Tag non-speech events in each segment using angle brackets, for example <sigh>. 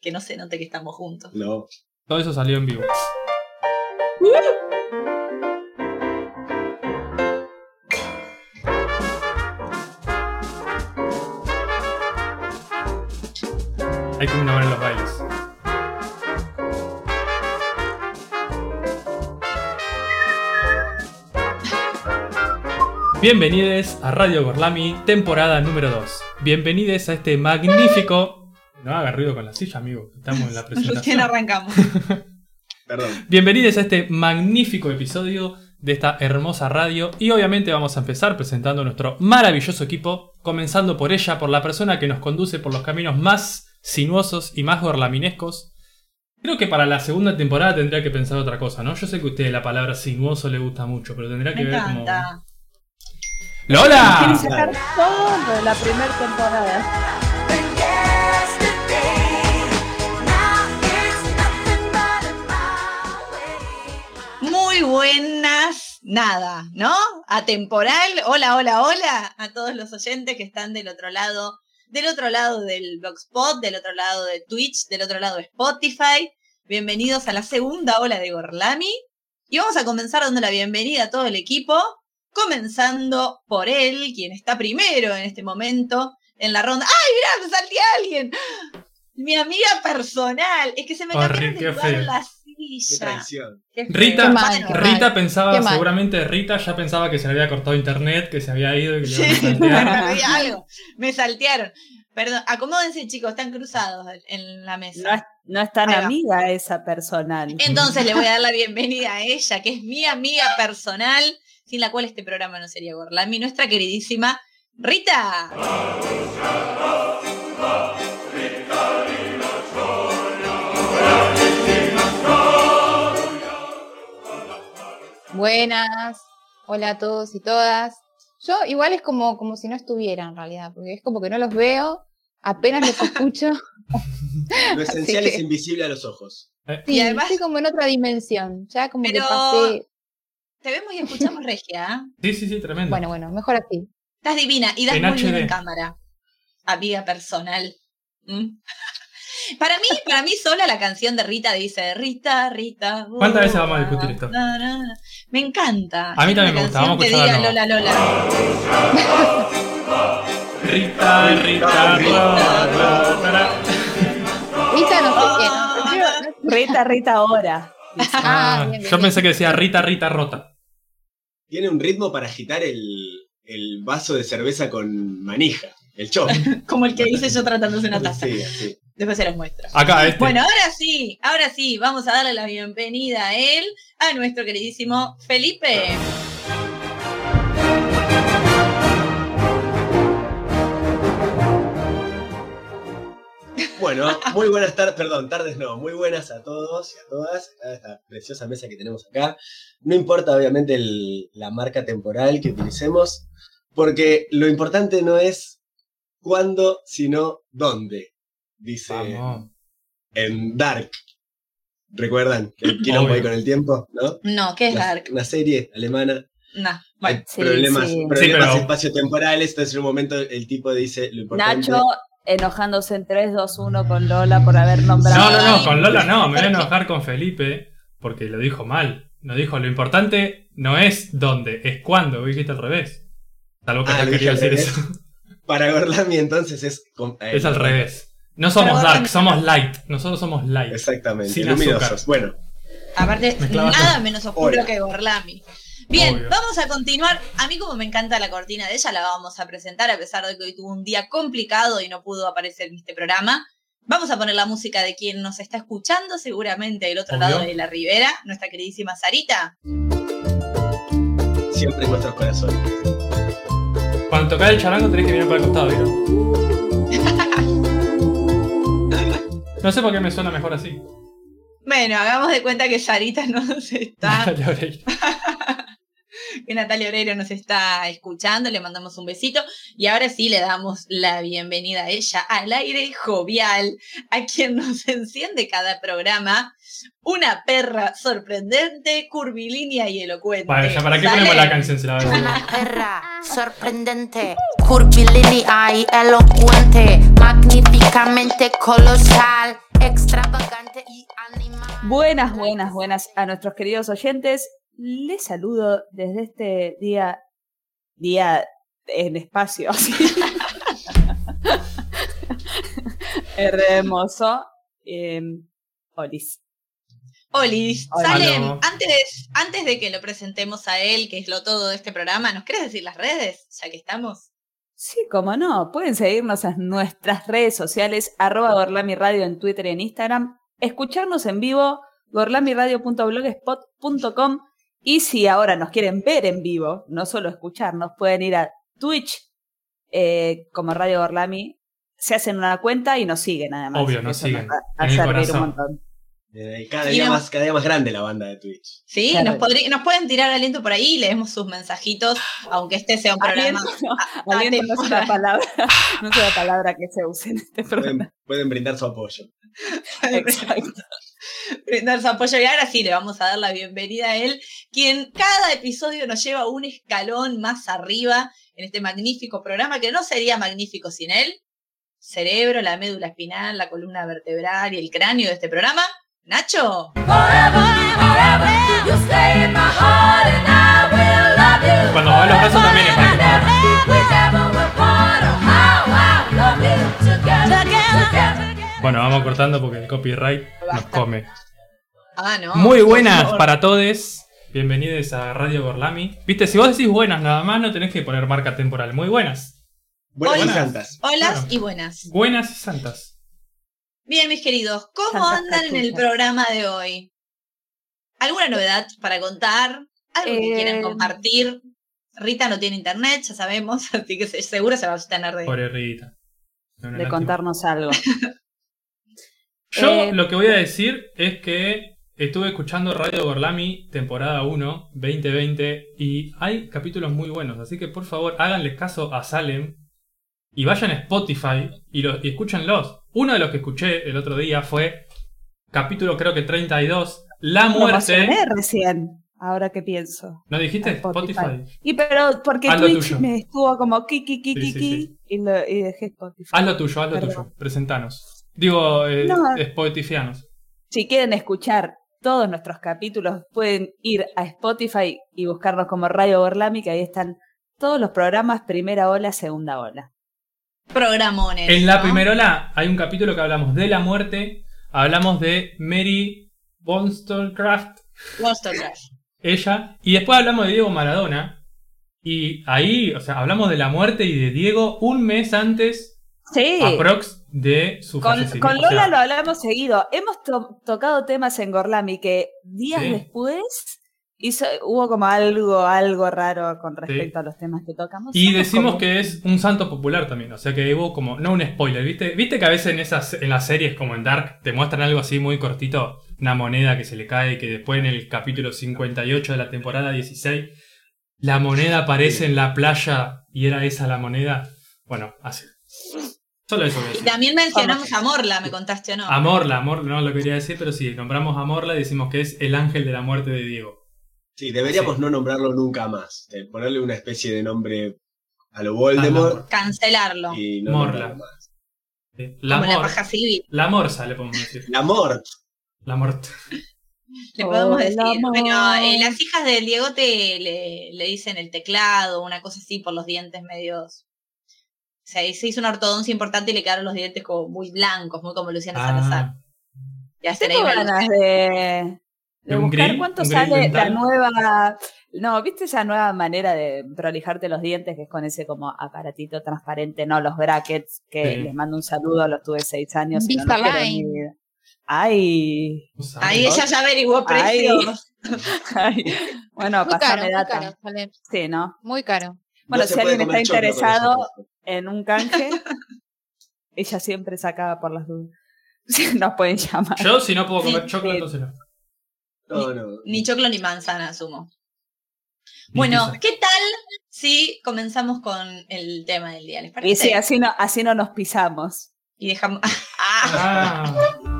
que no se note que estamos juntos. No. Todo eso salió en vivo. Hay que innovar en los bailes. Bienvenidos a Radio Gorlami, temporada número 2. Bienvenidos a este magnífico. No haga ruido con la silla, amigo. Estamos en la <laughs> presentación. arrancamos. <laughs> Perdón. Bienvenidos a este magnífico episodio de esta hermosa radio y obviamente vamos a empezar presentando a nuestro maravilloso equipo, comenzando por ella, por la persona que nos conduce por los caminos más sinuosos y más gorlaminescos. Creo que para la segunda temporada tendría que pensar otra cosa, ¿no? Yo sé que a usted la palabra sinuoso le gusta mucho, pero tendría Me que ver como... encanta. Quieren ¡Lola! sacar todo de la primera temporada. Buenas, nada, ¿no? Atemporal. Hola, hola, hola a todos los oyentes que están del otro lado, del otro lado del Blogspot, del otro lado de Twitch, del otro lado de Spotify. Bienvenidos a la segunda ola de Gorlami. Y vamos a comenzar dando la bienvenida a todo el equipo, comenzando por él, quien está primero en este momento en la ronda. ¡Ay, mirá, me salté a alguien! Mi amiga personal. Es que se me cambiaron qué de lugar feo. Qué traición. Rita, Qué mal, qué Rita mal. pensaba, Qué mal. seguramente Rita ya pensaba que se le había cortado internet, que se había ido y que le Sí, iban a <laughs> me algo. Saltearon. Perdón, acomódense chicos, están cruzados en la No mesa. es, no es tan amiga esa personal. Entonces le voy a dar la <laughs> bienvenida a ella, que es mi amiga personal, sin la cual este programa no sería Gorlami, nuestra queridísima Rita. Buenas, hola a todos y todas. Yo igual es como, como si no estuviera en realidad, porque es como que no los veo, apenas los escucho. <laughs> Lo esencial que- es invisible a los ojos. Sí, Y además- estoy como en otra dimensión, ya como Pero- que pasé. Te vemos y escuchamos regia. ¿ah? Sí, sí, sí, tremendo. Bueno, bueno, mejor así. Estás divina y das En muy bien HD. en cámara. Amiga personal. ¿Mm? Para mí, para mí sola la canción de Rita dice Rita, Rita. ¿Cuántas veces vamos a discutir esto? na, na, na. Me encanta. A mí también me gusta, vamos a escucharla Lola Lola. Rita, Rita, Rita, Rita. Rita no sé qué, Ah. Rita, Rita ahora. Ah, Ah, bien, bien, yo bien. pensé que decía Rita, Rita, rota. Tiene un ritmo para agitar el, el vaso de cerveza con manija. El chop. <laughs> Como el que hice yo tratándose una taza. Sí, así. Después se los muestro. Acá, este. Bueno, ahora sí, ahora sí, vamos a darle la bienvenida a él, a nuestro queridísimo Felipe. Bueno, muy buenas tardes, perdón, tardes no, muy buenas a todos y a todas, a esta preciosa mesa que tenemos acá. No importa obviamente el- la marca temporal que utilicemos, porque lo importante no es cuándo, sino dónde, dice Vamos. en Dark. ¿Recuerdan? El <laughs> quilombo ahí con el tiempo, ¿no? No, ¿qué es Dark? una serie alemana. No, bueno. Hay Sí, problemas, sí. problemas Sí, pero- espaciotemporales, entonces en un momento el tipo dice lo importante. Nacho enojándose en 3, 2, 1 con Lola por haber nombrado. No, no, no, con Lola no, me voy a enojar con Felipe porque lo dijo mal. No dijo, lo importante no es dónde, es cuándo, dijiste al revés. Salvo que Ah, no quería decir revés. eso. <laughs> Para Gorlami entonces es... con- eh, Es al revés. No somos Pero dark, somos light. Nosotros somos light. Exactamente, Sin luminosos. azúcar. Bueno, Aparte, nada con- menos oscuro Hola. que Gorlami. Bien, Obvio. vamos a continuar. A mí como me encanta la cortina de ella, la vamos a presentar a pesar de que hoy tuvo un día complicado y no pudo aparecer en este programa. Vamos a poner la música de quien nos está escuchando, seguramente del otro Obvio. lado de la ribera, nuestra queridísima Sarita. siempre en nuestros corazones. Cuando tocás el charango tenés que mirar para el costado, ¿vieron? No sé por qué me suena mejor así. Bueno, hagamos de cuenta que Sarita nos <laughs> está. <laughs> <laughs> que Natalia Oreiro nos está escuchando, le mandamos un besito y ahora sí le damos la bienvenida a ella al aire jovial, a quien nos <laughs> enciende cada programa, una perra sorprendente, curvilínea y elocuente. Vale, ya para qué ¿Sale? ponemos la canción si la verdad. Una perra sorprendente, curvilínea y elocuente, magníficamente colosal. extravagante y animal. Buenas, buenas, buenas a nuestros queridos oyentes. Les saludo desde este día, día en espacio, <laughs> así. Hermoso. Eh, Olis. Olis. Salem, antes, antes de que lo presentemos a él, que es lo todo de este programa, ¿nos quieres decir las redes? Ya que estamos. Sí, como no. Pueden seguirnos en nuestras redes sociales, arroba Gorlami Radio en Twitter y en Instagram. Escucharnos en vivo, gorlamiradio.blogspot.com. Y si ahora nos quieren ver en vivo, no solo escucharnos, pueden ir a Twitch eh, como Radio Gorlami. Se hacen una cuenta y nos siguen además. Obvio, nos siguen. va a En el hacer reír corazón. un montón. Cada día, no- más, cada día más grande la banda de Twitch. Sí, Claro. nos, podrí- nos pueden tirar aliento por ahí y leemos sus mensajitos, aunque este sea un programa. Aliento, no, a- aliento no es una palabra, no es una palabra que se use en este programa. Pueden, pueden brindar su apoyo. Exacto. Brindar su apoyo. Y ahora sí le vamos a dar la bienvenida a él, quien cada episodio nos lleva un escalón más arriba en este magnífico programa, que no sería magnífico sin él. Cerebro, la médula espinal, la columna vertebral y el cráneo de este programa. Nacho. Cuando mueve los brazos también es para Bueno, vamos cortando porque el copyright nos come. Ah, no. Muy buenas para todos. Bienvenidos a Radio Gorlami. Viste, si vos decís buenas nada más, no tenés que poner marca temporal. Muy buenas. Buenas y Hola. santas. Holas Claro. y buenas. Buenas y santas. Bien, mis queridos, ¿cómo Santas andan en el programa de hoy? ¿Alguna novedad para contar? ¿Algo que Eh, quieran compartir? Rita no tiene internet, ya sabemos, <laughs> así que se- seguro se va a tener de... Pobre Rita. No, De lástima. contarnos algo. <laughs> Yo Eh, lo que voy a decir es que estuve escuchando Radio Gorlami temporada 1, 2020, y hay capítulos muy buenos, así que por favor háganle caso a Salem y vayan a Spotify y, lo- y escúchenlos. Uno de los que escuché el otro día fue capítulo creo que 32, La Lo muerte. mencioné recién, ahora que pienso. ¿No dijiste Spotify. Spotify? Y pero porque Haz lo Twitch me estuvo como ki ki ki Sí, ki sí, ki sí. y, lo- y dejé Spotify. Haz lo tuyo, haz lo Perdón. tuyo. Presentanos. Digo, eh, No. Spotifianos. Si quieren escuchar todos nuestros capítulos, pueden ir a Spotify y buscarnos como Radio Borlami, que ahí están todos los programas, primera ola, segunda ola. Programones. En la ¿no? primera ola hay un capítulo que hablamos de la muerte, hablamos de Mary Wollstonecraft, Wollstonecraft. ella, y después hablamos de Diego Maradona. Y ahí, o sea, hablamos de la muerte y de Diego un mes antes, Sí. aprox, de su Con, con O sea, Lola lo hablamos seguido. Hemos to- tocado temas en Gorlami que días Sí. después hizo, hubo como algo, algo raro con respecto a los temas que tocamos. Y Somos decimos como- que es un santo popular también, o sea que hubo como, no un spoiler, ¿viste? ¿Viste que a veces en esas en las series como en Dark te muestran algo así muy cortito? Una moneda que se le cae y que después en el capítulo 58 de la temporada 16 la moneda aparece en la playa y era esa la moneda. Bueno, así. Solo eso voy a Y también mencionamos a Morla, me contaste o no. Amorla, Amor, no lo quería decir, pero sí, nombramos a Morla y decimos que es el ángel de la muerte de Diego. Sí, deberíamos Sí. no nombrarlo nunca más. de ponerle una especie de nombre a lo Voldemort Cancelarlo. y no Morla. más. Eh, La, como la paja civil. la morsa le podemos decir. La Mort. La muerte. Le podemos Hola, decir. Bueno, eh, las hijas del Diegote le, le dicen el teclado, una cosa así, por los dientes medios. O sea, se hizo una ortodoncia importante y le quedaron los dientes como muy blancos, muy como Luciana Salazar. Ah, Ya será Tengo ganas de, de ¿De un buscar cuánto ¿Un grill sale la nueva. No, ¿viste esa nueva manera de prolijarte los dientes que es con ese como aparatito transparente? No, los brackets, que Sí. les mando un saludo, los tuve seis años. y no los. Ay. Ahí ella ya averiguó Ay. precios. <laughs> ay. Bueno, Muy caro, pasame muy data. caro, sale Sí, ¿no? muy caro. Bueno, No si alguien está interesado en un canje, ella siempre sacaba por las dudas. <laughs> Nos pueden llamar. Yo, si no puedo comer Sí, choclo, sí. entonces no. No, no. Ni choclo ni manzana, asumo. Ni Bueno, pizza. ¿qué tal si comenzamos con el tema del día? ¿Les Y parece? sí, así no, así no nos pisamos. Y dejamos. <laughs> ¡Ah! Ah, <laughs>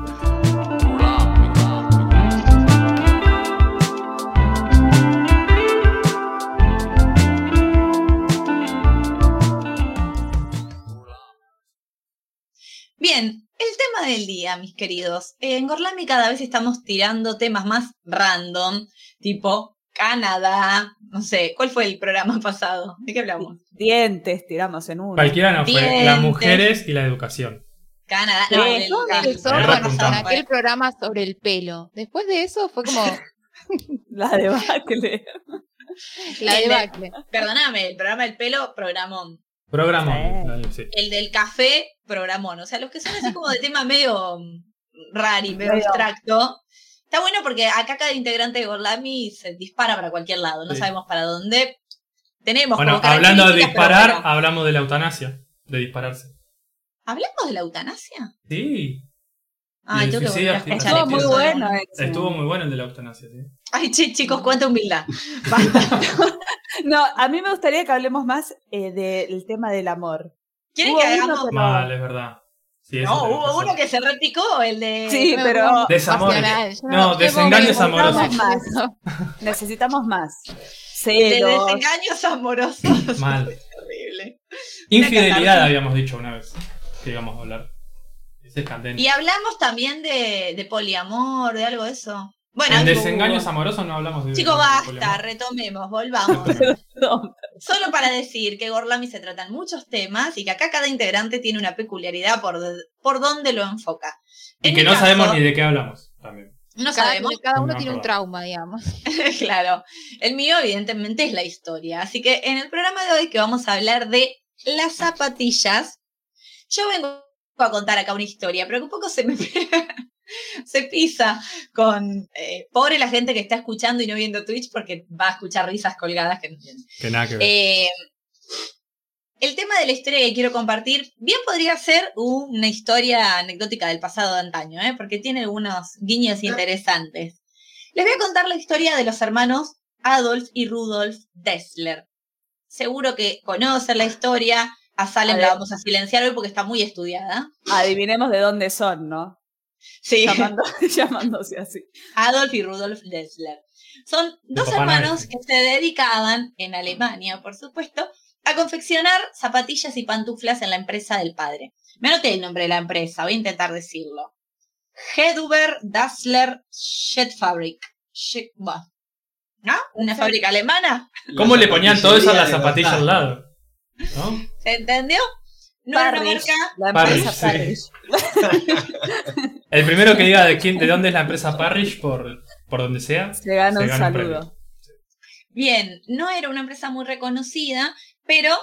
Bien, el tema del día, mis queridos. En Gorlami cada vez estamos tirando temas más random, tipo Canadá, no sé, ¿cuál fue el programa <laughs> pasado? ¿De qué hablamos? Dientes tiramos en uno. Cualquiera no fue. Dientes. Las mujeres y la educación. Canadá, no, el- el- con, repuntamos. con aquel programa sobre el pelo. Después de eso fue como <laughs> La debacle. <laughs> la El de- debacle. Perdóname, el programa del pelo, programón. Programón. Sí. El del café, programón. O sea, los que son así como de tema medio rari, medio abstracto. Está bueno porque acá cada integrante de Gorlami se dispara para cualquier lado. No Sí. sabemos para dónde. Tenemos Bueno, como hablando de pero disparar, bueno. hablamos de la eutanasia. De dispararse. ¿Hablamos de la eutanasia? Sí. El tengo que Estuvo el muy bueno ese. Estuvo muy bueno el de la eutanasia, sí. Ay, chicos, cuánta humildad. <laughs> No, a mí me gustaría que hablemos más eh, del tema del amor. ¿Quieren Hubo que uno hagamos? que- Mal, es verdad. Sí, No, hubo uno que se repicó, el de. Sí, pero Desamores. Yo No, desengaños amorosos. Más. <laughs> necesitamos más. de desengaños amorosos. Mal. <laughs> Terrible. Infidelidad habíamos dicho una vez que íbamos a hablar. Ese es candente. Y hablamos también de, de poliamor, de algo de eso. Bueno, en desengaños amorosos no hablamos de. Chicos, basta, retomemos, volvamos. <laughs> Solo para decir que Gorlami se tratan muchos temas y que acá cada integrante tiene una peculiaridad por, por donde lo enfoca. Y En que no caso, sabemos ni de qué hablamos también. No Cada, sabemos, cada uno No, tiene un trauma, digamos. <laughs> claro. El mío, evidentemente, es la historia. Así que en el programa de hoy que vamos a hablar de las zapatillas, yo vengo a contar acá una historia, pero que un poco se me <laughs> se pisa con eh, pobre la gente que está escuchando y no viendo Twitch porque va a escuchar risas colgadas que no entienden. Que nada que ver. Eh, el tema de la historia que quiero compartir bien podría ser una historia anecdótica del pasado de antaño, ¿eh? porque tiene algunos guiños interesantes. Les voy a contar la historia de los hermanos Adolf y Rudolf Dessler. Seguro que conocen la historia. A Salem A la vamos a silenciar hoy porque está muy estudiada. Adivinemos de dónde son, ¿no? Sí, Llamando- <laughs> llamándose así. Adolf y Rudolf Dessler. Son dos Papá Noel. hermanos que se dedicaban, en Alemania, por supuesto, a confeccionar zapatillas y pantuflas en la empresa del padre. Me anoté el nombre de la empresa, voy a intentar decirlo. Heduber Dassler bah. ¿No? ¿Una fábrica alemana? ¿Cómo le ponían todo eso a la zapatilla al lado? ¿No? ¿Se entendió? No era una Parrish, marca. La empresa Parrish, Parrish. <laughs> El primero que diga de quién, de dónde es la empresa Parrish por, por donde sea. Se gana Se un gana un saludo. Bien, no era una empresa muy reconocida, pero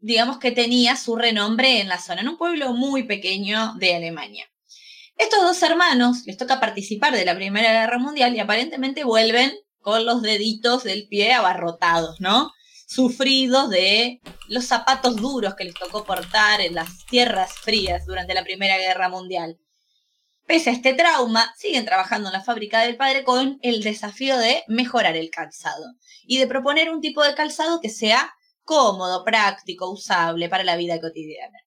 digamos que tenía su renombre en la zona, en un pueblo muy pequeño de Alemania. Estos dos hermanos les toca participar de la Primera Guerra Mundial y aparentemente vuelven con los deditos del pie abarrotados, ¿no? Sufridos de los zapatos duros que les tocó portar en las tierras frías durante la Primera Guerra Mundial. Pese a este trauma, siguen trabajando en la fábrica del padre con el desafío de mejorar el calzado y de proponer un tipo de calzado que sea cómodo, práctico, usable para la vida cotidiana.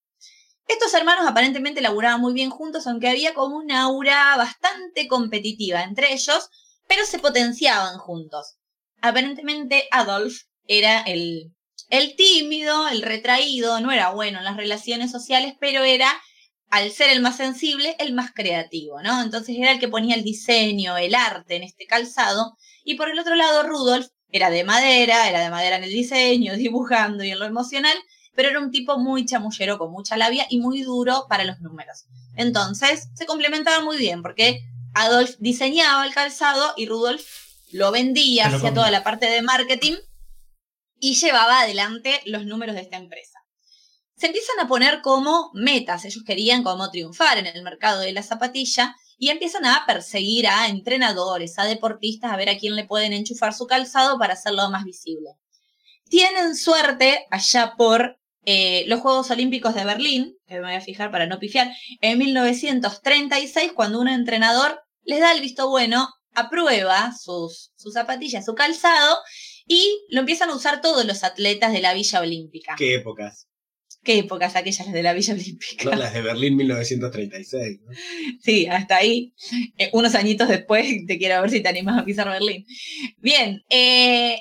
Estos hermanos aparentemente laburaban muy bien juntos, aunque había como una aura bastante competitiva entre ellos, pero se potenciaban juntos. Aparentemente Adolf era el, el tímido, el retraído, no era bueno en las relaciones sociales, pero era, al ser el más sensible, el más creativo, ¿no? Entonces era el que ponía el diseño, el arte en este calzado, y por el otro lado Rudolf era de madera, era de madera en el diseño, <laughs> dibujando y en lo emocional, pero era un tipo muy chamullero, con mucha labia y muy duro para los números. Entonces, se complementaban muy bien, porque Adolf diseñaba el calzado y Rudolf lo vendía, comía. toda la parte de marketing y llevaba adelante los números de esta empresa. Se empiezan a poner como metas, ellos querían como triunfar en el mercado de la zapatilla y empiezan a perseguir a entrenadores, a deportistas, a ver a quién le pueden enchufar su calzado para hacerlo más visible. Tienen suerte allá por eh, los Juegos Olímpicos de Berlín, que me voy a fijar para no pifiar, en 1936, cuando un entrenador les da el visto bueno, aprueba sus, sus zapatillas, su calzado, y lo empiezan a usar todos los atletas de la Villa Olímpica. ¿Qué, ¿Qué épocas? épocas aquellas las de la Villa Olímpica? No, las de Berlín 1936. ¿no? Sí, hasta ahí. Eh, unos añitos después te quiero ver si te animas a pisar Berlín. Bien, eh,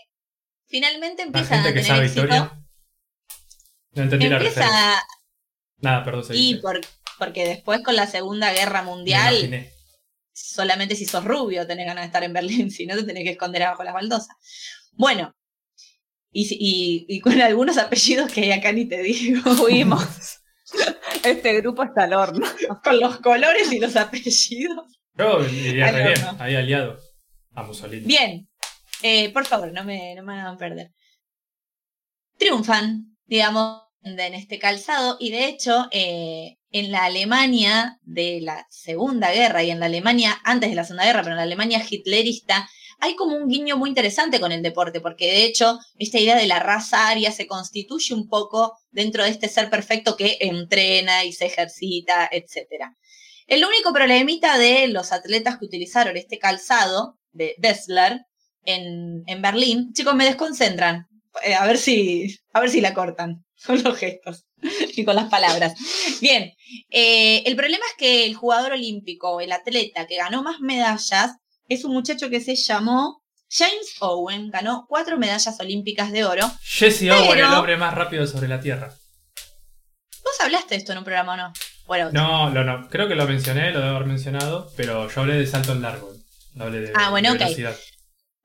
finalmente La empiezan a gente que tener sabe éxito. historia. No entendí la referencia. Nada, perdón, y seguí. por porque después con la Segunda Guerra Mundial, solamente si sos rubio tenés ganas de estar en Berlín, <laughs> si no te tenés que esconder abajo las baldosas. Bueno, y, si- y- y con algunos <laughs> apellidos que acá ni te digo, <laughs> Fuimos. Este grupo está al horno. con los colores y los apellidos. Yo iría Al re bien, ahí aliado a Mussolini. Bien, eh, por favor, no me, no me hagan perder. Triunfan, digamos, en este calzado y de hecho eh, en la Alemania de la Segunda Guerra y en la Alemania antes de la Segunda Guerra, pero en la Alemania hitlerista, hay como un guiño muy interesante con el deporte, porque de hecho esta idea de la raza aria se constituye un poco dentro de este ser perfecto que entrena y se ejercita, etcétera. El único problemita de los atletas que utilizaron este calzado de Bessler en, en Berlín, chicos, me desconcentran. Eh, a ver si, a ver si la cortan <laughs> con los gestos y con las palabras. Bien, eh, el problema es que el jugador olímpico, el atleta que ganó más medallas, es un muchacho que se llamó James Owen, ganó cuatro medallas olímpicas de oro. Jesse Owen, Pero- el hombre más rápido sobre la Tierra. ¿Vos hablaste de esto en un programa o no? Bueno, No, lo, no, creo que lo mencioné, lo debo haber mencionado, pero yo hablé de salto en largo. No hablé de, Ah, bueno, de ok. velocidad.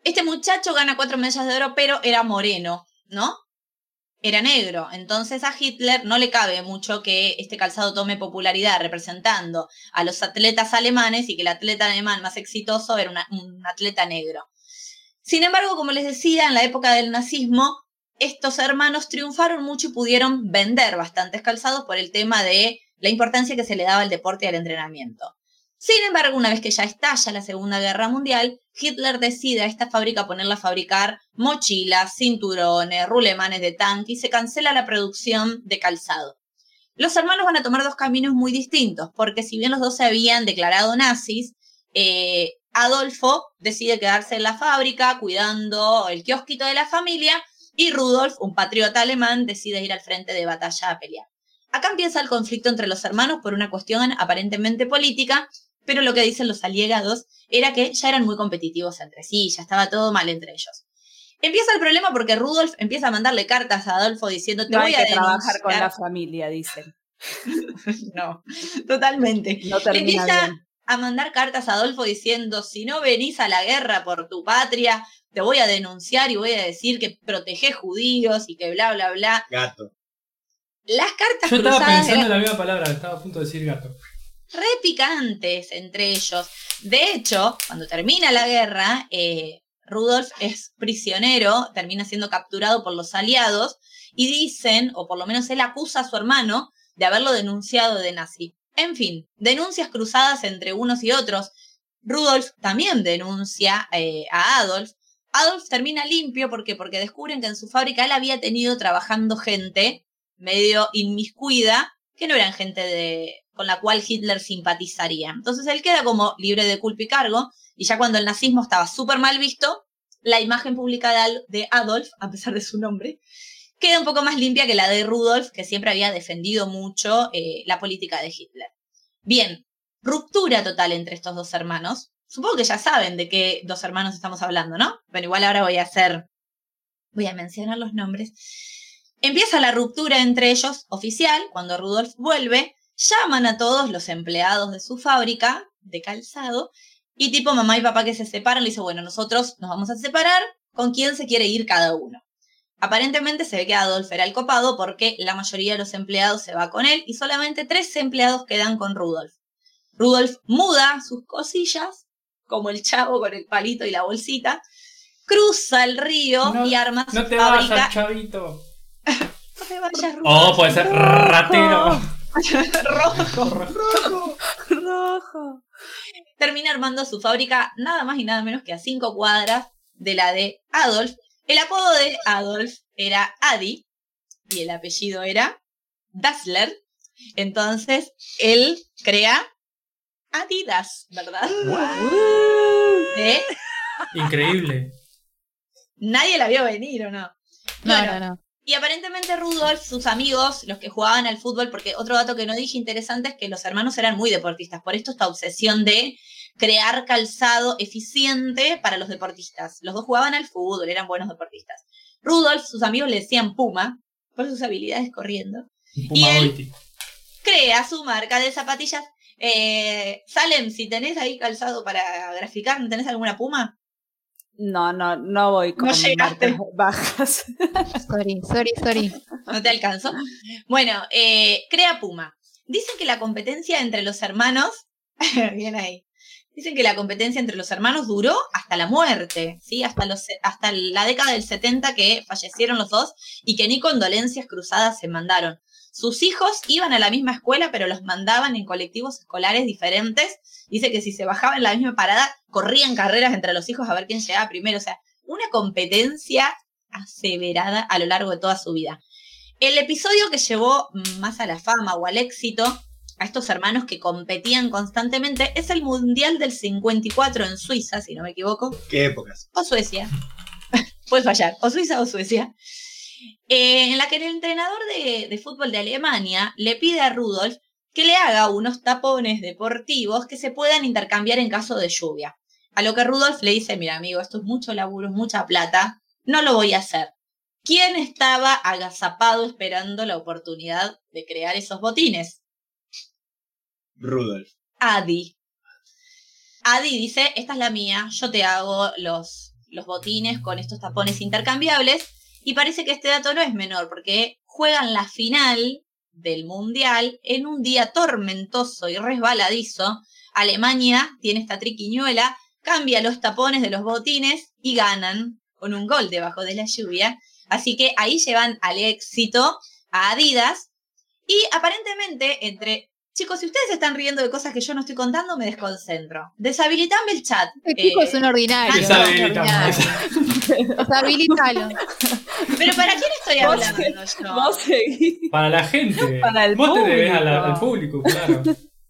Este muchacho gana cuatro medallas de oro, pero era moreno, ¿no? Era negro. Entonces a Hitler no le cabe mucho que este calzado tome popularidad representando a los atletas alemanes y que el atleta alemán más exitoso era un atleta negro. Sin embargo, como les decía, en la época del nazismo, estos hermanos triunfaron mucho y pudieron vender bastantes calzados por el tema de la importancia que se le daba al deporte y al entrenamiento. Sin embargo, una vez que ya estalla la Segunda Guerra Mundial, Hitler decide a esta fábrica ponerla a fabricar mochilas, cinturones, rulemanes de tanque y se cancela la producción de calzado. Los hermanos van a tomar dos caminos muy distintos, porque si bien los dos se habían declarado nazis, eh, Adolfo decide quedarse en la fábrica cuidando el kiosquito de la familia y Rudolf, un patriota alemán, decide ir al frente de batalla a pelear. Acá empieza el conflicto entre los hermanos por una cuestión aparentemente política, pero lo que dicen los aliados era que ya eran muy competitivos entre sí, ya estaba todo mal entre ellos. Empieza el problema porque Rudolf empieza a mandarle cartas a Adolfo diciendo te No voy hay a que trabajar con la denunciar". familia, dicen. <laughs> No, totalmente. No termina empieza bien. a mandar cartas a Adolfo diciendo si no venís a la guerra por tu patria, te voy a denunciar y voy a decir que protegés judíos y que bla, bla, bla. Gato. Las cartas Yo estaba cruzadas pensando eran en la misma palabra, estaba a punto de decir gato. Re picantes entre ellos. De hecho, cuando termina la guerra, eh, Rudolf es prisionero, termina siendo capturado por los aliados y dicen, o por lo menos él acusa a su hermano de haberlo denunciado de nazi. En fin, denuncias cruzadas entre unos y otros. Rudolf también denuncia eh, a Adolf. Adolf termina limpio porque porque descubren que en su fábrica él había tenido trabajando gente medio inmiscuida que no eran gente de con la cual Hitler simpatizaría. Entonces él queda como libre de culpa y cargo y ya cuando el nazismo estaba súper mal visto, la imagen pública de, Adolf, a pesar de su nombre, queda un poco más limpia que la de Rudolf, que siempre había defendido mucho eh, la política de Hitler. Bien, ruptura total entre estos dos hermanos. Supongo que ya saben de qué dos hermanos estamos hablando, ¿no? Pero igual ahora voy a hacer, voy a mencionar los nombres. Empieza la ruptura entre ellos oficial, cuando Rudolf vuelve, llaman a todos los empleados de su fábrica de calzado y tipo mamá y papá que se separan le dice, bueno, nosotros nos vamos a separar, ¿con quién se quiere ir cada uno? Aparentemente se ve que Adolf era el copado porque la mayoría de los empleados se va con él y solamente tres empleados quedan con Rudolf. Rudolf muda sus cosillas, como el chavo con el palito y la bolsita, cruza el río No- y arma su No te fábrica. vayas, chavito. <laughs> No te vayas, Rudolf. Oh, puede ser ratero. Rojo. Rojo. termina armando su fábrica nada más y nada menos que a cinco cuadras de la de Adolf. El apodo de Adolf era Adi y el apellido era Dassler. Entonces él crea Adidas, ¿verdad? ¿Eh? Increíble. Nadie la vio venir, ¿o no? No, Bueno, no, no. Y aparentemente Rudolf, sus amigos, los que jugaban al fútbol, porque otro dato que no dije interesante es que los hermanos eran muy deportistas, por esto esta obsesión de crear calzado eficiente para los deportistas. Los dos jugaban al fútbol, eran buenos deportistas. Rudolf, sus amigos le decían Puma, por sus habilidades corriendo. Y Puma él- Goiti. crea su marca de zapatillas. Eh, Salem, si tenés ahí calzado para graficar, ¿no tenés alguna puma? No, no, no voy con No llegaste. marcas bajas. <laughs> Sorry, sorry, sorry. No te alcanzo. Bueno, eh, crea Puma. Dicen que la competencia entre los hermanos, <laughs> bien ahí, dicen que la competencia entre los hermanos duró hasta la muerte, ¿sí? Hasta, los, hasta la década del 70 que fallecieron los dos y que ni condolencias cruzadas se mandaron. Sus hijos iban a la misma escuela, pero los mandaban en colectivos escolares diferentes. Dice que si se bajaban en la misma parada, corrían carreras entre los hijos a ver quién llegaba primero. O sea, una competencia aseverada a lo largo de toda su vida. El episodio que llevó más a la fama o al éxito a estos hermanos que competían constantemente es el Mundial del 54 en Suiza, si no me equivoco, ¿Qué épocas? o Suecia. <laughs> Puedes fallar, o Suiza o Suecia. Eh, en la que el entrenador de, de fútbol de Alemania le pide a Rudolf que le haga unos tapones deportivos que se puedan intercambiar en caso de lluvia. A lo que Rudolf le dice, mira amigo, esto es mucho laburo, es mucha plata, no lo voy a hacer. ¿Quién estaba agazapado esperando la oportunidad de crear esos botines? Rudolf. Adi. Adi dice, esta es la mía, yo te hago los, los botines con estos tapones intercambiables. Y parece que este dato no es menor, porque juegan la final del Mundial en un día tormentoso y resbaladizo. Alemania tiene esta triquiñuela, cambia los tapones de los botines y ganan con un gol debajo de la lluvia. Así que ahí llevan al éxito a Adidas. Y aparentemente, entre Chicos, si ustedes están riendo de cosas que yo no estoy contando, me desconcentro. Deshabilitame el chat. Este chico Eh, es un ordinario. Deshabilitamos. <laughs> Deshabilítalo. Pero ¿para quién estoy Vos- hablando yo? Vos seguís. Para la gente. <laughs> Para el Vos te debes la- público. al público, claro.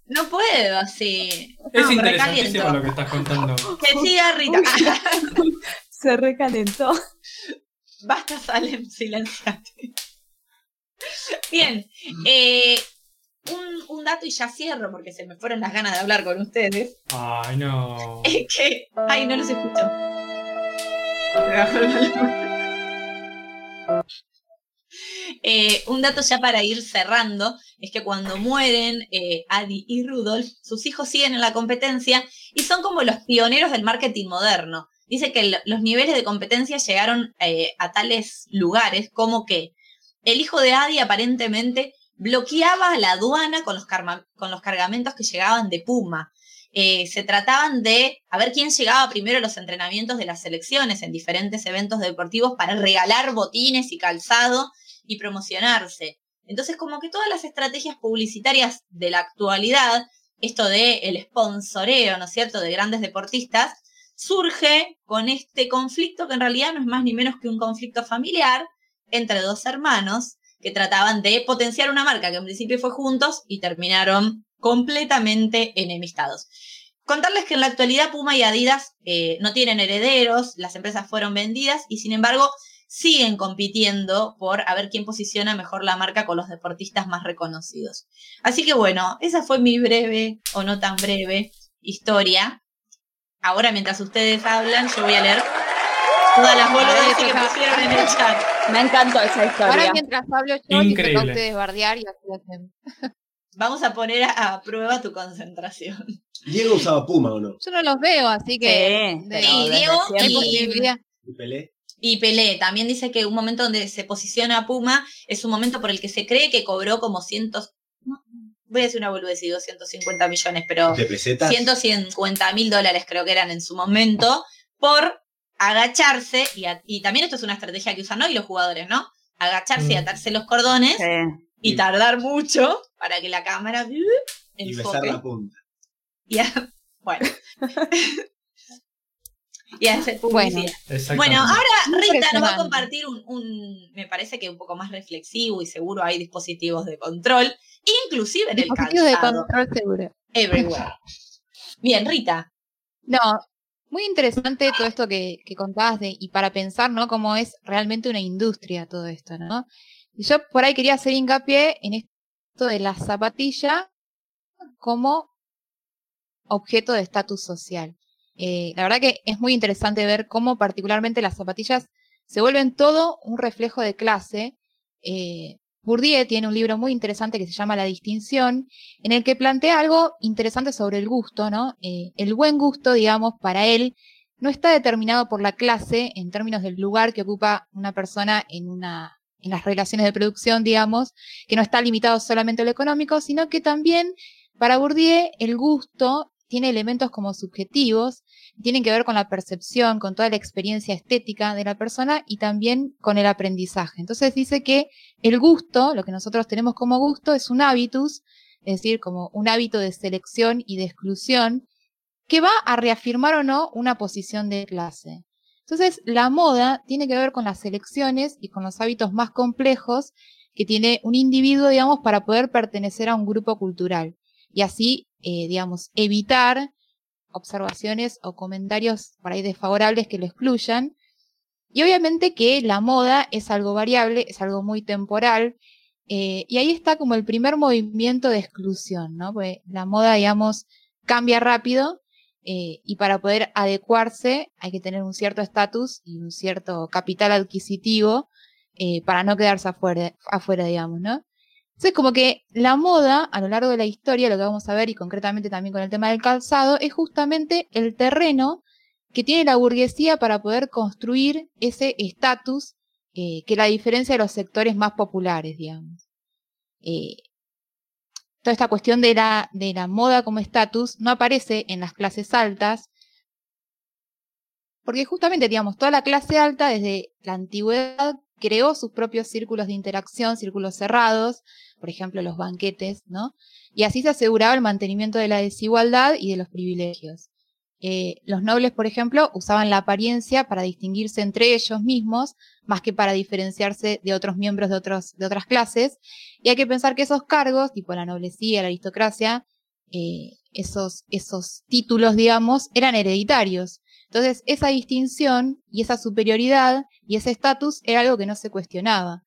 No puedo así. Es No, interesantísimo recaliento. lo que estás contando. Que siga Rita. <laughs> Se recalentó. Basta, Salem, silenciate. Bien. eh, un, un dato y ya cierro porque se me fueron las ganas de hablar con ustedes. Ay, no. Es que. Ay, no los escucho. Eh, un dato ya para ir cerrando es que cuando mueren eh, Adi y Rudolf, sus hijos siguen en la competencia y son como los pioneros del marketing moderno. Dice que lo- los niveles de competencia llegaron eh, a tales lugares como que el hijo de Adi aparentemente bloqueaba la aduana con los cargamentos que llegaban de Puma. Eh, se trataban de a ver quién llegaba primero a los entrenamientos de las selecciones en diferentes eventos deportivos para regalar botines y calzado y promocionarse. Entonces, como que todas las estrategias publicitarias de la actualidad, esto de el sponsoreo, ¿no es cierto?, de grandes deportistas, surge con este conflicto que en realidad no es más ni menos que un conflicto familiar entre dos hermanos que trataban de potenciar una marca que en principio fue juntos y terminaron completamente enemistados. Contarles que en la actualidad Puma y Adidas eh, no tienen herederos, las empresas fueron vendidas y sin embargo siguen compitiendo por a ver quién posiciona mejor la marca con los deportistas más reconocidos. Así que bueno, esa fue mi breve o no tan breve historia. Ahora mientras ustedes hablan, yo voy a leer todas las boludeces que pusieron en el chat. Me encantó esa historia. Ahora mientras hablo yo, Increíble. ustedes bardear y así hacen. Vamos a poner a, a prueba tu concentración. Diego usaba Puma o no? Yo no los veo, así que. Sí, de- Diego, hay posibilidad. ¿Y Pelé? Y Pelé también dice que un momento donde se posiciona Puma es un momento por el que se cree que cobró como cientos, no, voy a decir una boludez, digo 150 millones, pero ¿De pesetas? 150 mil dólares creo que eran en su momento, por agacharse, y, a- y también esto es una estrategia que usan hoy los jugadores, ¿no? Agacharse y Mm. atarse los cordones Sí. y tardar mucho para que la cámara uh, Y besar la punta. <laughs> Y a- bueno. <laughs> y a hacer publicidad. Bueno. Exactamente. Bueno, ahora Rita nos va a compartir un, un- me parece que un poco más reflexivo y seguro hay dispositivos de control, inclusive en el Dispositivos de calzado. control seguro. Everywhere. Bien, Rita. No, muy interesante todo esto que, que contabas de, y para pensar, ¿no? Cómo es realmente una industria todo esto, ¿no? Y yo por ahí quería hacer hincapié en esto de la zapatilla como objeto de estatus social. Eh, la verdad que es muy interesante ver cómo particularmente las zapatillas se vuelven todo un reflejo de clase, eh, Bourdieu tiene un libro muy interesante que se llama La distinción, en el que plantea algo interesante sobre el gusto, ¿no? Eh, el buen gusto, digamos, para él no está determinado por la clase en términos del lugar que ocupa una persona en una en las relaciones de producción, digamos, que no está limitado solamente a lo económico, sino que también para Bourdieu el gusto tiene elementos como subjetivos, tienen que ver con la percepción, con toda la experiencia estética de la persona y también con el aprendizaje. Entonces dice que el gusto, lo que nosotros tenemos como gusto, es un hábitus, es decir, como un hábito de selección y de exclusión, que va a reafirmar o no una posición de clase. Entonces, la moda tiene que ver con las elecciones y con los hábitos más complejos que tiene un individuo, digamos, para poder pertenecer a un grupo cultural y así, eh, digamos, evitar observaciones o comentarios por ahí desfavorables que lo excluyan. Y obviamente que la moda es algo variable, es algo muy temporal, eh, y ahí está como el primer movimiento de exclusión, ¿no? Porque la moda, digamos, cambia rápido eh, y para poder adecuarse hay que tener un cierto estatus y un cierto capital adquisitivo eh, para no quedarse afuera, afuera, digamos, ¿no? Entonces, como que la moda, a lo largo de la historia, lo que vamos a ver, y concretamente también con el tema del calzado, es justamente el terreno que tiene la burguesía para poder construir ese estatus eh, que la diferencia de los sectores más populares, digamos. Esta cuestión de la, de la moda como estatus no aparece en las clases altas, porque justamente, digamos, toda la clase alta desde la antigüedad creó sus propios círculos de interacción, círculos cerrados, por ejemplo, los banquetes, ¿no? Y así se aseguraba el mantenimiento de la desigualdad y de los privilegios. Eh, los nobles, por ejemplo, usaban la apariencia para distinguirse entre ellos mismos, más que para diferenciarse de otros miembros de, otros, de otras clases. Y hay que pensar que esos cargos, tipo la noblecía, la aristocracia, eh, esos, esos títulos, digamos, eran hereditarios. Entonces, esa distinción y esa superioridad y ese estatus era algo que no se cuestionaba.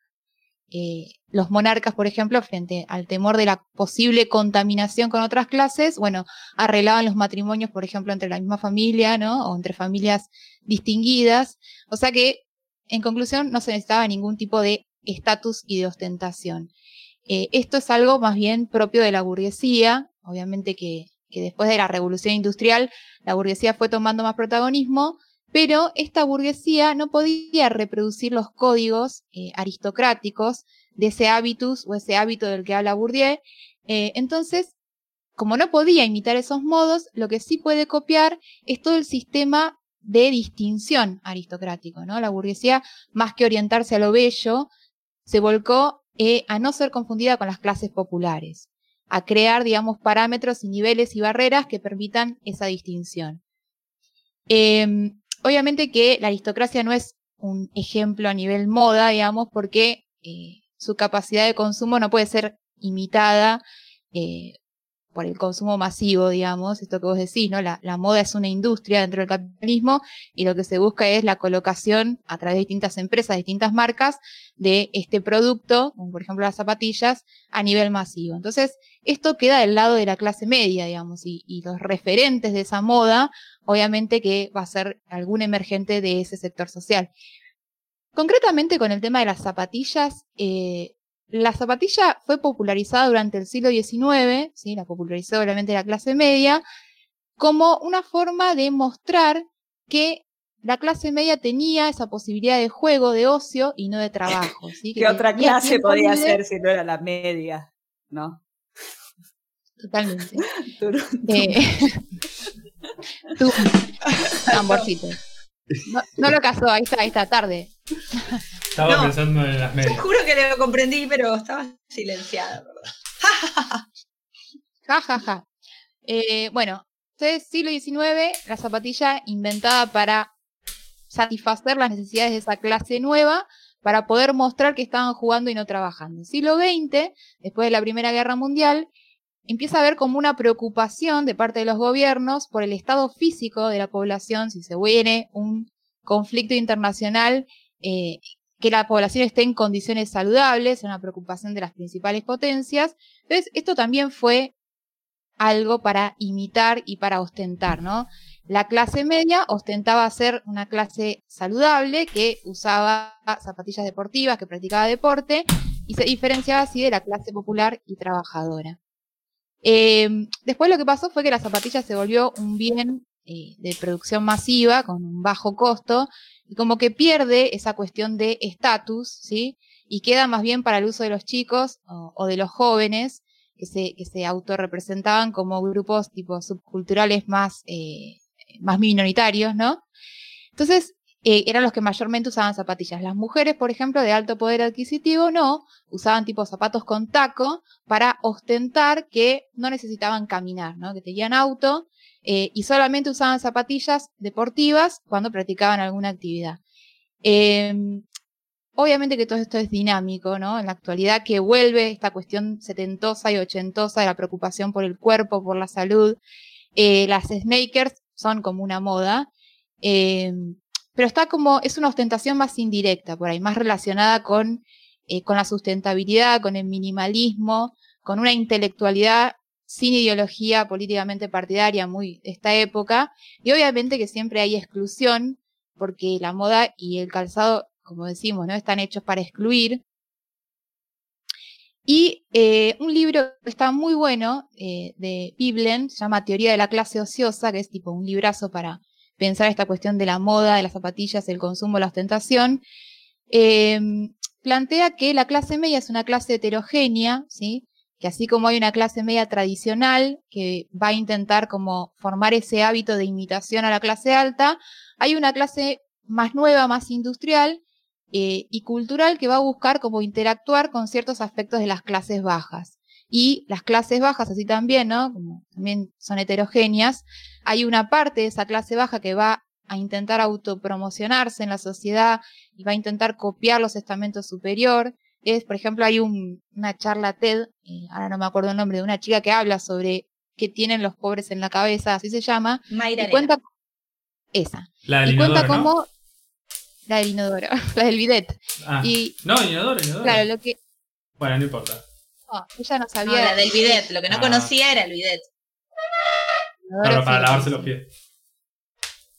Eh, los monarcas, por ejemplo, frente al temor de la posible contaminación con otras clases, bueno, arreglaban los matrimonios, por ejemplo, entre la misma familia, ¿no? O entre familias distinguidas. O sea que, en conclusión, no se necesitaba ningún tipo de estatus y de ostentación. Eh, esto es algo más bien propio de la burguesía, obviamente que, que después de la revolución industrial, la burguesía fue tomando más protagonismo, pero esta burguesía no podía reproducir los códigos eh, aristocráticos de ese hábitus o ese hábito del que habla Bourdieu. Eh, entonces, como no podía imitar esos modos, lo que sí puede copiar es todo el sistema de distinción aristocrático, ¿no? La burguesía, más que orientarse a lo bello, se volcó eh, a no ser confundida con las clases populares, a crear, digamos, parámetros y niveles y barreras que permitan esa distinción. Em, Obviamente que la aristocracia no es un ejemplo a nivel moda, digamos, porque eh, su capacidad de consumo no puede ser imitada eh, por el consumo masivo, digamos, esto que vos decís, ¿no? La, la, moda es una industria dentro del capitalismo y lo que se busca es la colocación a través de distintas empresas, distintas marcas, de este producto, como por ejemplo las zapatillas, a nivel masivo. Entonces, esto queda del lado de la clase media, digamos, y, y los referentes de esa moda, obviamente que va a ser algún emergente de ese sector social. Concretamente con el tema de las zapatillas, eh, la zapatilla fue popularizada durante el siglo XIX, ¿sí? la popularizó obviamente la clase media, como una forma de mostrar que la clase media tenía esa posibilidad de juego, de ocio y no de trabajo. ¿sí? <laughs> ¿Qué otra clase podía ser si no era la media? ¿No? Totalmente. <laughs> eh, <laughs> tú, amorcito. No, no, lo casó, ahí está, ahí está, tarde. Estaba no, pensando en las medias. Te juro que lo comprendí, pero estaba silenciada, ¿verdad? <laughs> ja, ja, ja. Eh, bueno, entonces siglo XIX, la zapatilla inventada para satisfacer las necesidades de esa clase nueva, para poder mostrar que estaban jugando y no trabajando. Siglo XX, después de la Primera Guerra Mundial, empieza a haber como una preocupación de parte de los gobiernos por el estado físico de la población, si se viene un conflicto internacional, eh, que la población esté en condiciones saludables, una preocupación de las principales potencias. Entonces, esto también fue algo para imitar y para ostentar, ¿no? La clase media ostentaba ser una clase saludable que usaba zapatillas deportivas, que practicaba deporte, y se diferenciaba así de la clase popular y trabajadora. Eh, después lo que pasó fue que la zapatilla se volvió un bien eh, de producción masiva con un bajo costo y como que pierde esa cuestión de estatus, ¿sí? Y queda más bien para el uso de los chicos o, de los jóvenes que se, que se autorrepresentaban como grupos tipo subculturales más, eh, más minoritarios, ¿no? Entonces, eh, eran los que mayormente usaban zapatillas. Las mujeres, por ejemplo, de alto poder adquisitivo, no, usaban tipo zapatos con taco para ostentar que no necesitaban caminar, ¿no? que tenían auto eh, y solamente usaban zapatillas deportivas cuando practicaban alguna actividad. Em, obviamente que todo esto es dinámico, ¿no? En la actualidad que vuelve esta cuestión setentosa y ochentosa de la preocupación por el cuerpo, por la salud. Eh, las snakers son como una moda. Em, pero está como, es una ostentación más indirecta por ahí, más relacionada con, eh, con la sustentabilidad, con el minimalismo, con una intelectualidad sin ideología políticamente partidaria muy de esta época, y obviamente que siempre hay exclusión, porque la moda y el calzado, como decimos, ¿no? están hechos para excluir. Y eh, un libro que está muy bueno eh, de Viblen, se llama Teoría de la clase ociosa, que es tipo un librazo para pensar esta cuestión de la moda, de las zapatillas, el consumo, la ostentación, em, plantea que la clase media es una clase heterogénea, ¿sí? que así como hay una clase media tradicional que va a intentar como formar ese hábito de imitación a la clase alta, hay una clase más nueva, más industrial eh, y cultural que va a buscar como interactuar con ciertos aspectos de las clases bajas y las clases bajas así también, ¿no? Como también son heterogéneas, hay una parte de esa clase baja que va a intentar autopromocionarse en la sociedad y va a intentar copiar los estamentos superior. Es, por ejemplo, hay una charla TED, eh, ahora no me acuerdo el nombre, de una chica que habla sobre qué tienen los pobres en la cabeza, así se llama. Mayra y cuenta esa. La del y cuenta inodoro, ¿no? cómo la del inodoro, <laughs> la del bidet. Ah. Y No, inodoro, inodoro. claro, lo que Bueno, no importa. No, ella no No, sabía la del bidet. Lo que no Ah. conocía era el bidet. para sí, lavarse los pies.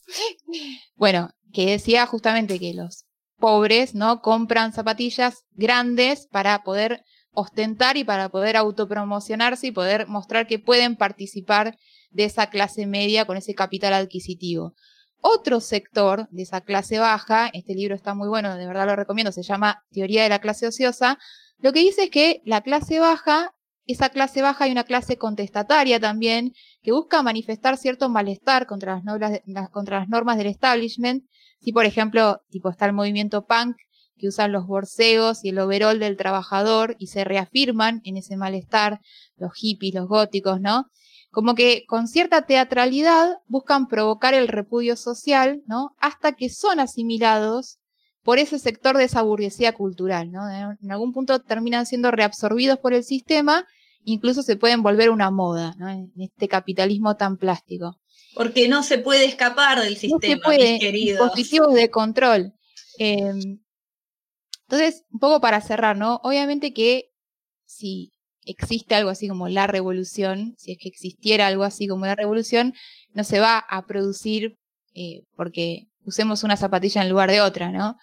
<laughs> Bueno, que decía justamente que los pobres, ¿no? Compran zapatillas grandes para poder ostentar y para poder autopromocionarse y poder mostrar que pueden participar de esa clase media con ese capital adquisitivo. Otro sector de esa clase baja, este libro está muy bueno, de verdad lo recomiendo, se llama Teoría de la clase ociosa, lo que dice es que la clase baja, esa clase baja hay una clase contestataria también, que busca manifestar cierto malestar contra las, normas- del establishment. Si, por ejemplo, tipo está el movimiento punk, que usan los borseos y el overol del trabajador y se reafirman en ese malestar, los hippies, los góticos, ¿no? Como que con cierta teatralidad buscan provocar el repudio social, ¿no? Hasta que son asimilados por ese sector de esa burguesía cultural, ¿no? En algún punto terminan siendo reabsorbidos por el sistema, incluso se pueden volver una moda, ¿no? En este capitalismo tan plástico. Porque no se puede escapar del No sistema, se puede, mis queridos. dispositivos de control. Eh, entonces, un poco para cerrar, ¿no? Obviamente que si existe algo así como la revolución, si es que existiera algo así como la revolución, no se va a producir eh, porque usemos una zapatilla en lugar de otra, ¿no?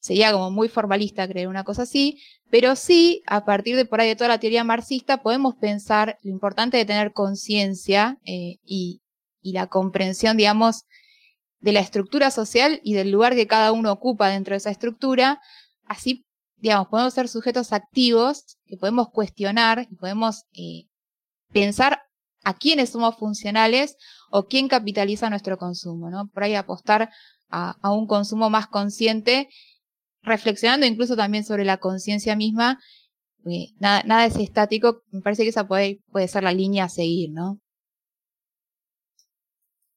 Sería como muy formalista creer una cosa así, pero sí, a partir de por ahí de toda la teoría marxista, podemos pensar lo importante de tener conciencia eh, y, la comprensión, digamos, de la estructura social y del lugar que cada uno ocupa dentro de esa estructura. Así, digamos, podemos ser sujetos activos que podemos cuestionar y podemos eh, pensar a quiénes somos funcionales o quién capitaliza nuestro consumo, ¿no? Por ahí apostar a, a un consumo más consciente, reflexionando incluso también sobre la conciencia misma. eh, nada, nada es estático, me parece que esa puede, puede ser la línea a seguir, ¿no?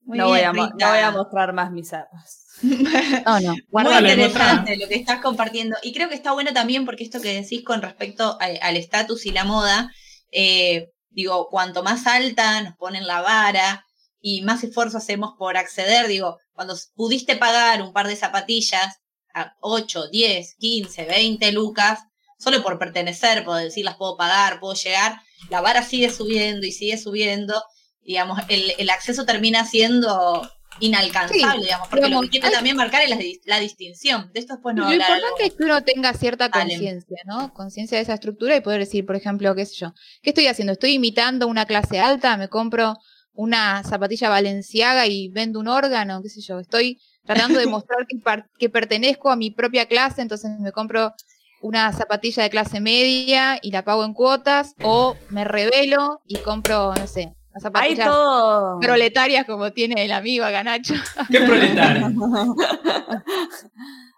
Muy no, voy a, mo- Rita. no voy a mostrar más mis armas. <laughs> No, no. Muy interesante lo que estás compartiendo. Y creo que está bueno también porque esto que decís con respecto a- al estatus y la moda, eh, digo, cuanto más alta nos ponen la vara y más esfuerzo hacemos por acceder, digo, cuando pudiste pagar un par de zapatillas a 8, 10, 15, 20 lucas, solo por pertenecer, por decir las puedo pagar, puedo llegar, la vara sigue subiendo y sigue subiendo, digamos, el, el acceso termina siendo inalcanzable, Sí, digamos, porque lo que quiere hay- también marcar es la, di- la distinción. De esto después no lo importante es que uno tenga cierta conciencia, ¿no? Conciencia de esa estructura y poder decir, por ejemplo, qué sé yo, ¿qué estoy haciendo? ¿Estoy imitando una clase alta? ¿Me compro una zapatilla valenciaga y vendo un órgano? ¿Qué sé yo? Estoy tratando de <laughs> mostrar que, par- que pertenezco a mi propia clase, entonces me compro una zapatilla de clase media y la pago en cuotas, o me revelo y compro, no sé, las Hay zapatillas todo. proletarias como tiene el amigo Ganacho. ¡Qué proletario! <laughs>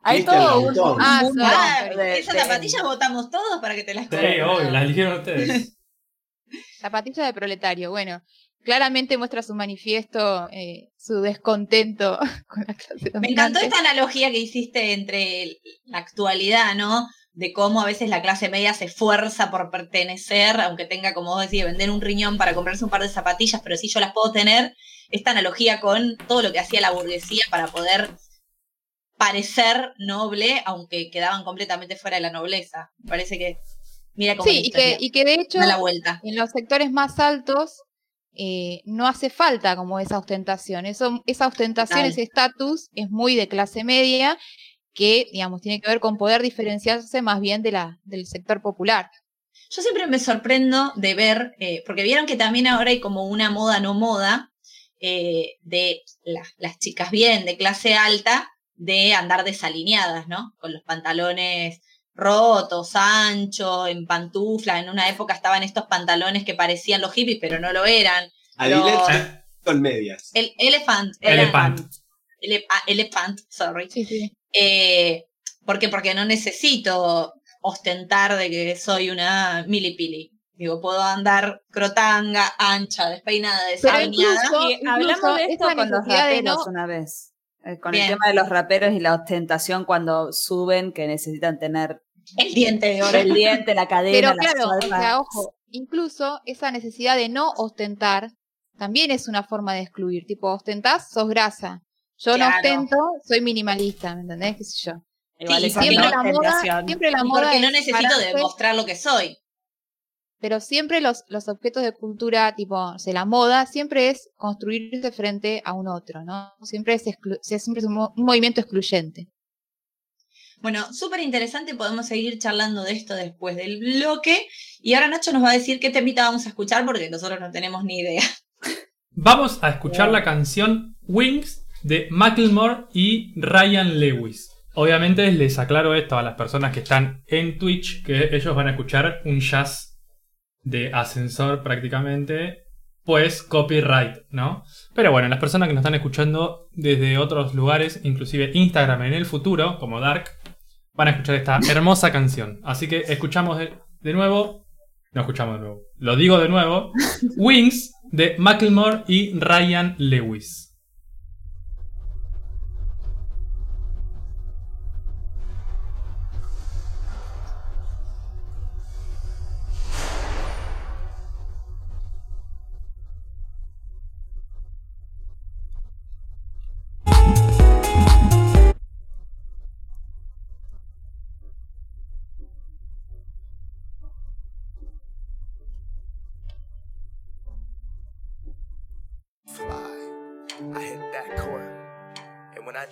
Hay todo un, Ah, Ah, esas zapatillas votamos todos para que te las Sí, compres. obvio, las eligieron ustedes. <laughs> Zapatilla de proletario, bueno, claramente muestra su manifiesto, eh, su descontento <laughs> con la clase Me encantó dominante. esta analogía que hiciste entre la actualidad, ¿no? De cómo a veces la clase media se esfuerza por pertenecer, aunque tenga, como vos decís, vender un riñón para comprarse un par de zapatillas, pero sí yo las puedo tener. Esta analogía con todo lo que hacía la burguesía para poder parecer noble, aunque quedaban completamente fuera de la nobleza. Me parece que, mira cómo Sí, y que, y que de hecho la vuelta. en los sectores más altos eh, no hace falta como esa ostentación. Eso, esa ostentación, Total. ese estatus es muy de clase media que, digamos, tiene que ver con poder diferenciarse más bien de la, del sector popular. Yo siempre me sorprendo de ver, eh, porque vieron que también ahora hay como una moda no moda eh, de las- las chicas bien de clase alta de andar desalineadas, ¿no? Con los pantalones rotos, anchos, en pantufla. En una época estaban estos pantalones que parecían los hippies, pero no lo eran. Con medias. El elephant. Elephant. ele- ah, elephant, sorry. Sí, sí. Eh, ¿Por qué? Porque no necesito ostentar de que soy una milipili. Digo, puedo andar crotanga, ancha, despeinada, Y hablamos de esto con los raperos no- una vez. eh, con Bien. el tema de los raperos y la ostentación cuando suben que necesitan tener El diente de oro. el diente, la cadena, Pero la claro, o suelta. sea, ojo, incluso esa necesidad de no ostentar también es una forma de excluir. Tipo, ostentás, sos grasa. Yo Claro. no ostento, soy minimalista, ¿me entendés? ¿Qué sé yo? Igual Sí, Siempre no- la moda, siempre la moda porque no es necesito demostrar lo que soy. pero siempre los, los objetos de cultura, tipo, o sea, la moda, siempre es construirse frente a un otro, ¿no? Siempre es, exclu- o sea, siempre es un, mo- un movimiento excluyente. Bueno, súper interesante, podemos seguir charlando de esto después del bloque. Y ahora Nacho nos va a decir qué temita vamos a escuchar porque nosotros no tenemos ni idea. Vamos a escuchar la canción Wings de Macklemore y Ryan Lewis. Obviamente les aclaro esto a las personas que están en Twitch, que ellos van a escuchar un jazz de ascensor prácticamente, pues copyright, ¿no? Pero bueno, las personas que nos están escuchando desde otros lugares, inclusive Instagram en el futuro, como Dark, van a escuchar esta hermosa canción. Así que escuchamos de, de nuevo, no escuchamos de nuevo, lo digo de nuevo, <laughs> Wings de Macklemore y Ryan Lewis.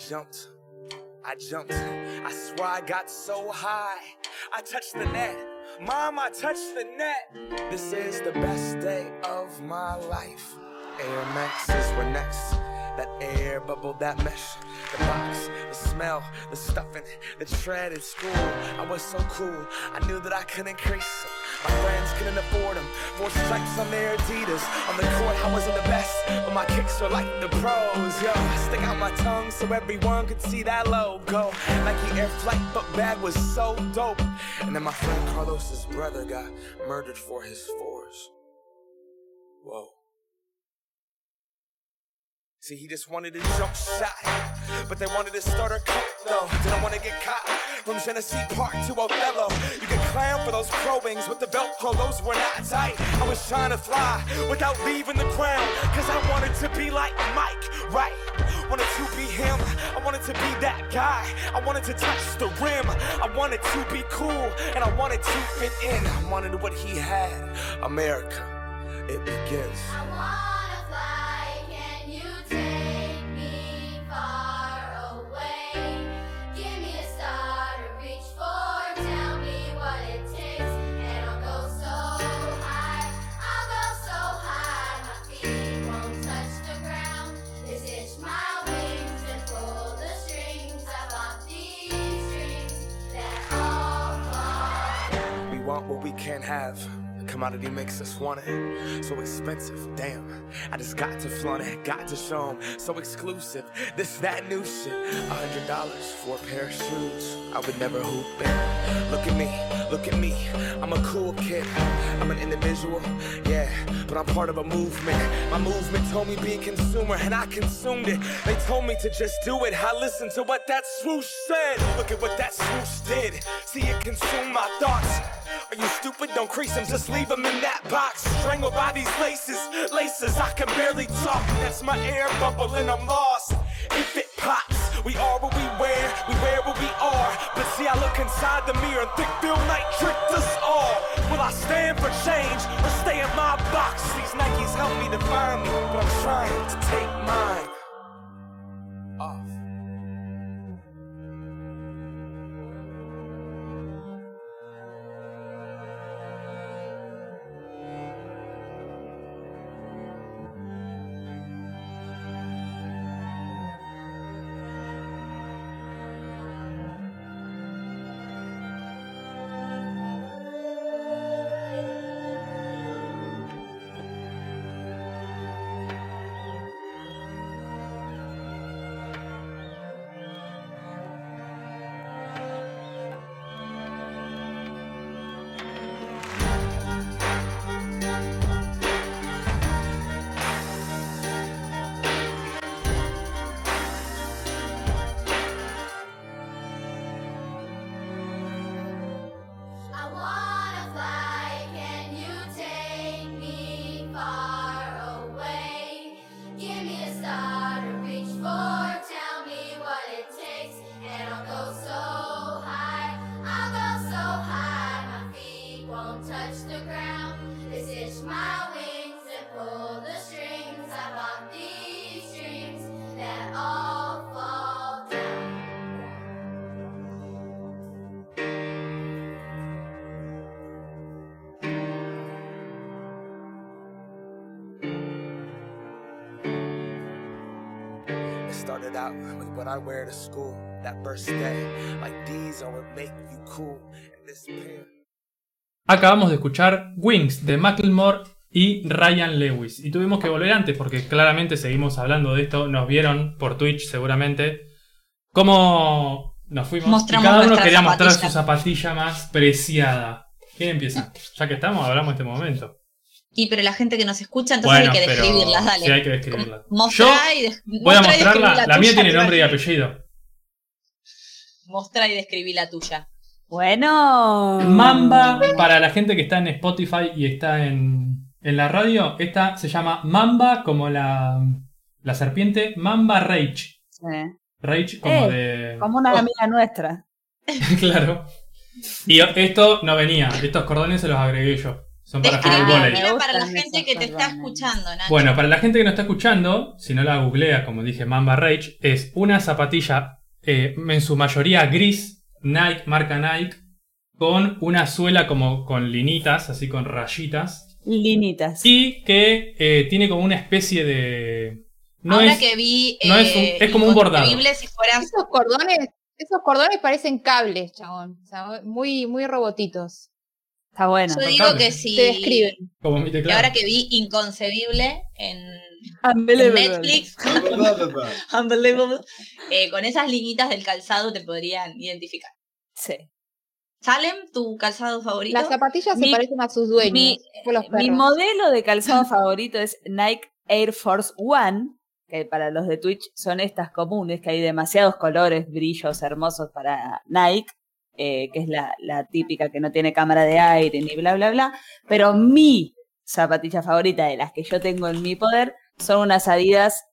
Jumped, I jumped. I swear I got so high, I touched the net. Mom, I touched the net. This is the best day of my life. Air Maxes were next. That air bubble, that mesh, the box, the smell, the stuffing, the tread in school. I was so cool, I knew that I couldn't increase. My friends couldn't afford them. Four stripes on their Adidas. On the court, I wasn't the best, but my kicks are like the pros. Yo, I stick out my tongue so everyone could see that logo. Nike Air Flight, but bag was so dope. And then my friend Carlos's brother got murdered for his fours. Whoa. See, he just wanted a jump shot, but they wanted to start a cut though. Didn't want to get caught from Genesee Park to Othello. You can clown for those probings with the Velcro, those were not tight. I was trying to fly without leaving the ground, cause I wanted to be like Mike, right? Wanted to be him, I wanted to be that guy. I wanted to touch the rim, I wanted to be cool, and I wanted to fit in. I wanted what he had. America, it begins. What we can't have. Commodity makes us want it. So expensive, damn. I just got to flaunt it, got to show 'em. So exclusive, this, that new shit. A hundred dollars for a pair of shoes. I would never hoop it. Look at me, look at me. I'm a cool kid. I'm an individual, yeah, but I'm part of a movement. My movement told me be a consumer, and I consumed it. They told me to just do it. I listened to what that swoosh said. Look at what that swoosh did. See it consume my thoughts. Are you stupid? Don't crease them, just leave them in that box. Strangled by these laces, laces, I can barely talk. That's my air bubble and I'm lost. If it pops, we are what we wear, we wear what we are. But see, I look inside the mirror and think Bill Knight tricked us all. Will I stand for change or stay in my box? These Nikes help me define me, but I'm trying to take mine what I wear to school that first day. Like these are what make you cool. And this pair. Acabamos de escuchar Wings de Macklemore y Ryan Lewis. Y tuvimos que volver antes porque claramente seguimos hablando de esto. Nos vieron por Twitch seguramente. Cómo nos fuimos. Mostramos y cada uno quería mostrar su zapatilla más preciada. ¿Quién empieza? Ya que estamos, hablamos de este momento. Y pero la gente que nos escucha, entonces bueno, hay que describirlas, dale. Sí, hay que describirlas. Mostrá y des- voy a mostrarla. La mía tiene nombre y apellido. Mostrá y describí la tuya. Bueno. Mamba, para la gente que está en Spotify y está en, en la radio, esta se llama Mamba como la, la serpiente, Mamba Rage. Sí. Rage como Eh, de... Como una amiga nuestra. <laughs> claro. Y esto no venía, estos cordones se los agregué yo. Son para jugar al Describí volei. Me mira, para la gente que te está escuchando, Nacho. Bueno, para la gente que no está escuchando, si no la googlea, como dije, Mamba Rage, es una zapatilla eh, en su mayoría gris, Nike, marca Nike, con una suela como con linitas, así con rayitas, Linitas. y que eh, tiene como una especie de... No Ahora es, que vi. no es un- eh, es como un bordado. Si fueras. Esos cordones, esos cordones parecen cables, chabón. O sea, muy, muy robotitos. Está bueno. Yo digo que si. Te describen. como mi Y ahora que vi Inconcebible en, en Unbelievable. Netflix, <laughs> <laughs> Unbelievable, eh, con esas liñitas del calzado te podrían identificar. Sí. Salem, tu calzado favorito. Las zapatillas Mi- se parecen a sus dueños. Mi, modelo de calzado <laughs> favorito es Nike Air Force One, que para los de Twitch son estas comunes, que hay demasiados colores, brillos hermosos para Nike, eh, que es la, la típica que no tiene cámara de aire ni bla, bla, bla. Pero mi zapatilla favorita de las que yo tengo en mi poder son unas Adidas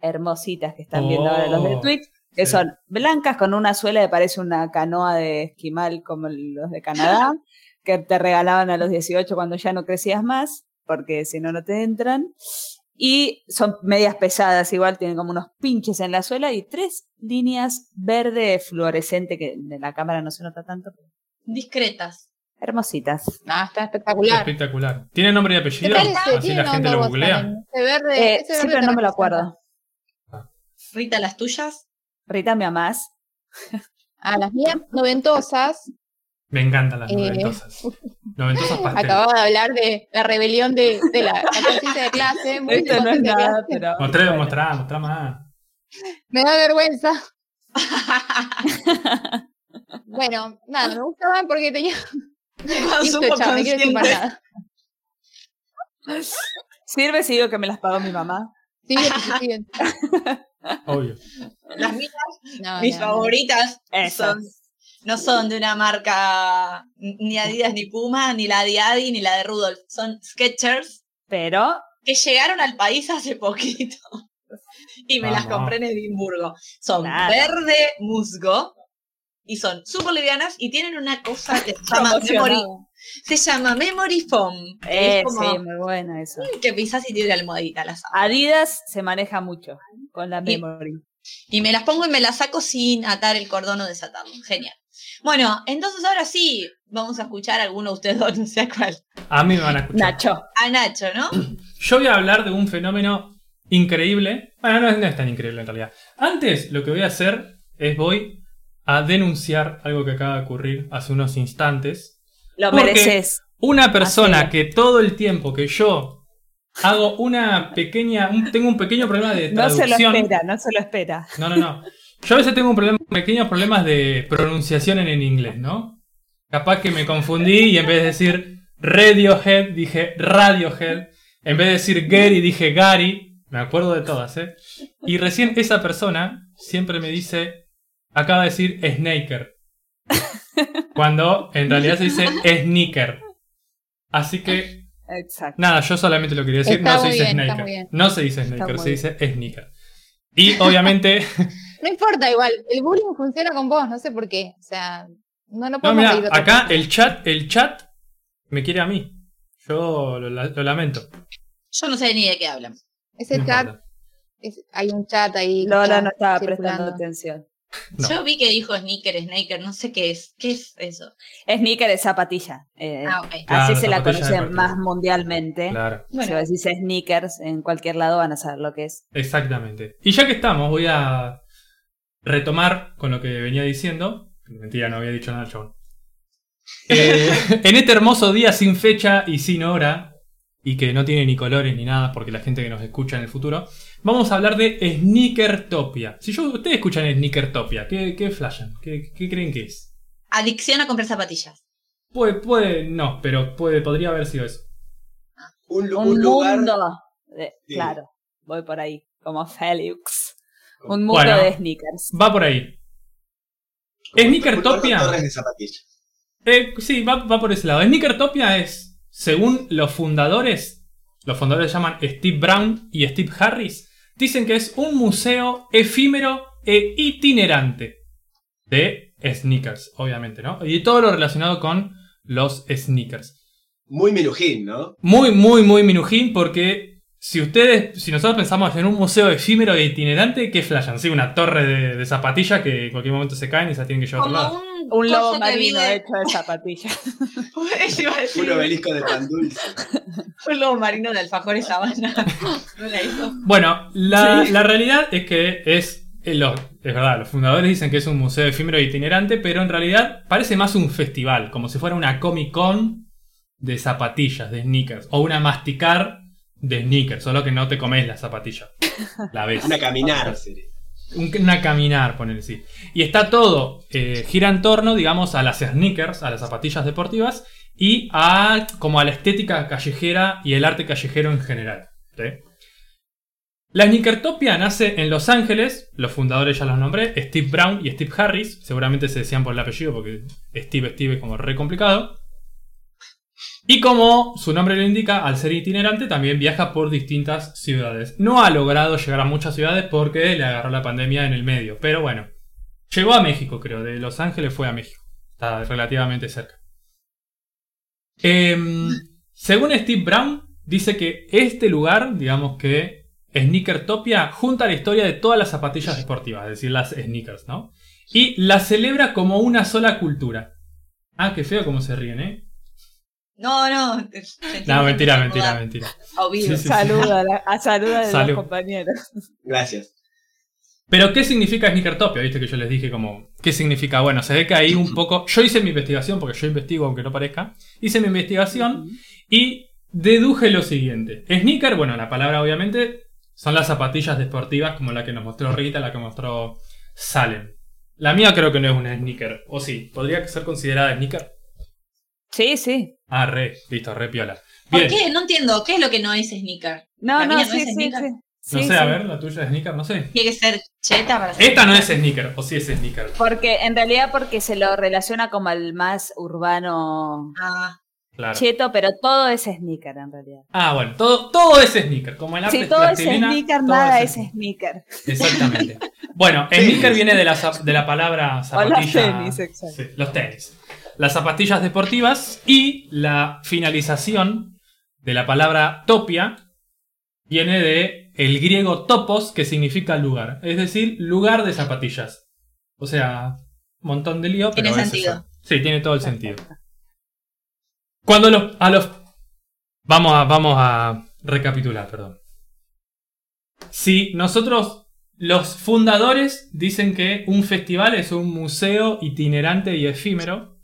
hermositas que están viendo ahora los de Oh, Twitch, que sí. son blancas con una suela que parece una canoa de esquimal como los de Canadá, <laughs> que te regalaban a los 18 cuando ya no crecías más, porque si no, no te entran. Y son medias pesadas, igual tienen como unos pinches en la suela y tres líneas verde fluorescente, que en la cámara no se nota tanto. Discretas. Hermositas. Ah, está espectacular. Espectacular. ¿Tiene nombre y ¿Qué apellido? Así la gente lo googlea. Ese verde, Eh, ese sí, verde pero te no me lo acuerdo. Rita, las tuyas. Rita, ¿me amás? Ah, las mías noventosas. Me encantan las Eh. noventosas. Noventosas <laughs> pastel. Acababa de hablar de la rebelión de, de la, la conciencia de clase. muy Esto no es nada, pero. Mostrá, bueno. mostrá, mostrá más. Me da vergüenza. <laughs> bueno, nada, me gustaban porque tenía. Listo, chao, no quiero consciente. nada. Sirve si digo que me las pagó mi mamá. Sí, sí, sí. Obvio. Las mías, No, mis no, favoritas, Esas. son, no son de una marca ni Adidas ni Puma, ni la de Adi, ni la de Rudolf. Son Skechers Pero que llegaron al país hace poquito. <laughs> Y me las compré en Edimburgo. Son Claro. verde musgo y son súper livianas y tienen una cosa que se llama Memory, se llama Memory Foam. Eh, es como sí, muy buena eso. que pisas y tiene almohadita las. Adidas se maneja mucho con la Y- memory. Y me las pongo y me las saco sin atar el cordón o desatarlo. Genial. Bueno, entonces ahora sí, vamos a escuchar a alguno de ustedes dos, <laughs> no sé a cuál. A mí me van a escuchar. Nacho. A Nacho, ¿no? <clears throat> Yo voy a hablar de un fenómeno increíble. Bueno, no es, no es tan increíble en realidad. Antes lo que voy a hacer es voy a denunciar algo que acaba de ocurrir hace unos instantes. Lo mereces. Una persona que todo el tiempo que yo hago una pequeña, un- tengo un pequeño problema de No se lo traducción. espera, no se lo espera. No, no, no. <laughs> Yo a veces tengo un problema, pequeños problemas de pronunciación en el inglés, ¿no? Capaz que me confundí y en vez de decir Radiohead dije Radiohead. En vez de decir Gary dije Gary. Me acuerdo de todas, ¿eh? Y recién esa persona siempre me dice, acaba de decir Snaker. Cuando en realidad se dice Sneaker. Así que Exacto. Nada, yo solamente lo quería decir, Está no se dice bien, Snaker. No se dice Snaker, se dice Sneaker. Y obviamente, <laughs> No importa, igual. El bullying funciona con vos, no sé por qué. O sea, no, no no, podemos de otra acá el chat, el chat me quiere a mí. Yo lo, lo lamento. Yo no sé ni de qué hablan. Ese No chat, es- hay un chat ahí. Lola no estaba circulando. prestando atención. No. Yo vi que dijo sneaker, snaker, no sé qué es. ¿Qué es eso? Sneaker es zapatilla. eh, Ah. Claro, así se la zapatilla conoce deportiva. más mundialmente. Claro, Si vos decís sneakers en cualquier lado van a saber lo que es. exactamente. Y ya que estamos, voy a retomar con lo que venía diciendo. Mentira, no había dicho nada, chabón. Eh, <laughs> en este hermoso día sin fecha y sin hora, y que no tiene ni colores ni nada, porque la gente que nos escucha en el futuro, vamos a hablar de Sneakertopia. Si yo, ustedes escuchan Sneakertopia, ¿qué, qué flashan? ¿Qué, qué creen que es? Adicción a comprar zapatillas. Puede, puede, no, pero puede, podría haber sido eso. Un, Un, un lugar. mundo. de- Sí. Claro, voy por ahí, como Felix. Un mundo Bueno. de sneakers. Va por ahí. Sneakertopia. Eh, sí, va, va por ese lado. Sneakertopia es, según los fundadores, los fundadores se llaman Steve Brown y Steve Harris, dicen que es un museo efímero e itinerante de sneakers, obviamente, ¿no? Y todo lo relacionado con los sneakers. Muy minujín, ¿no? Muy, muy, muy minujín porque si ustedes, si nosotros pensamos en un museo efímero e itinerante, ¿qué flashan? Sí, una torre de, de zapatillas que en cualquier momento se caen y se tienen que llevar a otro lado. Como un, Un lobo marino mide- hecho de zapatillas. <laughs> Un obelisco de pan dulce. un lobo marino de alfajores sabana. ¿No la hizo? Bueno, la, Sí. la realidad es que es, eh, lo- es verdad, los fundadores dicen que es un museo efímero e itinerante, pero en realidad parece más un festival, como si fuera una Comic Con de zapatillas, de sneakers, o una masticar de sneakers, solo que no te comes la zapatilla. La ves. Una caminar una caminar, poner sí. Y está todo, eh, gira en torno, digamos, a las sneakers, a las zapatillas deportivas y a como a la estética callejera y el arte callejero en general. ¿sí? La Sneakertopia nace en Los Ángeles, los fundadores ya los nombré, Steve Brown y Steve Harris, seguramente se decían por el apellido porque Steve Steve es como re complicado. Y como su nombre lo indica, al ser itinerante también viaja por distintas ciudades. No ha logrado llegar a muchas ciudades porque le agarró la pandemia en el medio. Pero bueno, llegó a México creo, de Los Ángeles fue a México. Está relativamente cerca. Em, según Steve Brown, dice que este lugar, digamos que Sneakertopia, junta la historia de todas las zapatillas deportivas, es decir, las sneakers, ¿no? Y la celebra como una sola cultura. Ah, qué feo como se ríen, ¿eh? No, no. No, mentira, mentira, mentira. Obvio. Sí, sí, sí. Saluda, a la- a saluda de Salud. los compañeros. Gracias. Pero, ¿qué significa Sneakertopia? Viste que yo les dije como, ¿qué significa? Bueno, se ve que ahí un poco, yo hice mi investigación, porque yo investigo aunque no parezca, hice mi investigación y deduje lo siguiente. Sneaker, bueno, la palabra obviamente son las zapatillas deportivas como la que nos mostró Rita, la que mostró Salem. La mía creo que no es una sneaker, o sí, podría ser considerada sneaker. Sí, sí. Ah, re, listo, re piola. ¿Por qué? No entiendo. ¿Qué es lo que no es sneaker? No, La no, mía no sí, es sí, sneaker. sí. no Sí, sé, a ver, la tuya es sneaker, no sé. Tiene que ser cheta para ser Esta no es sneaker. o sí es sneaker. Porque en realidad porque se lo relaciona como al más urbano Ah, Claro. cheto, pero todo es sneaker en realidad. Ah, bueno, todo, todo es sneaker, como el arte Si todo es sneaker, todo nada es es sneaker. Exactamente. <laughs> Bueno, sneaker viene de la, de la palabra O zapatilla. los tenis, exacto. Sí, los tenis. Las zapatillas deportivas y la finalización de la palabra topia viene de el griego topos, que significa lugar. Es decir, lugar de zapatillas. O sea, montón de lío, pero Tiene es sentido. eso. Sí, tiene todo el sentido. Cuando los, a los... Vamos a, vamos a recapitular, perdón. Si nosotros, los fundadores, dicen que un festival es un museo itinerante y efímero,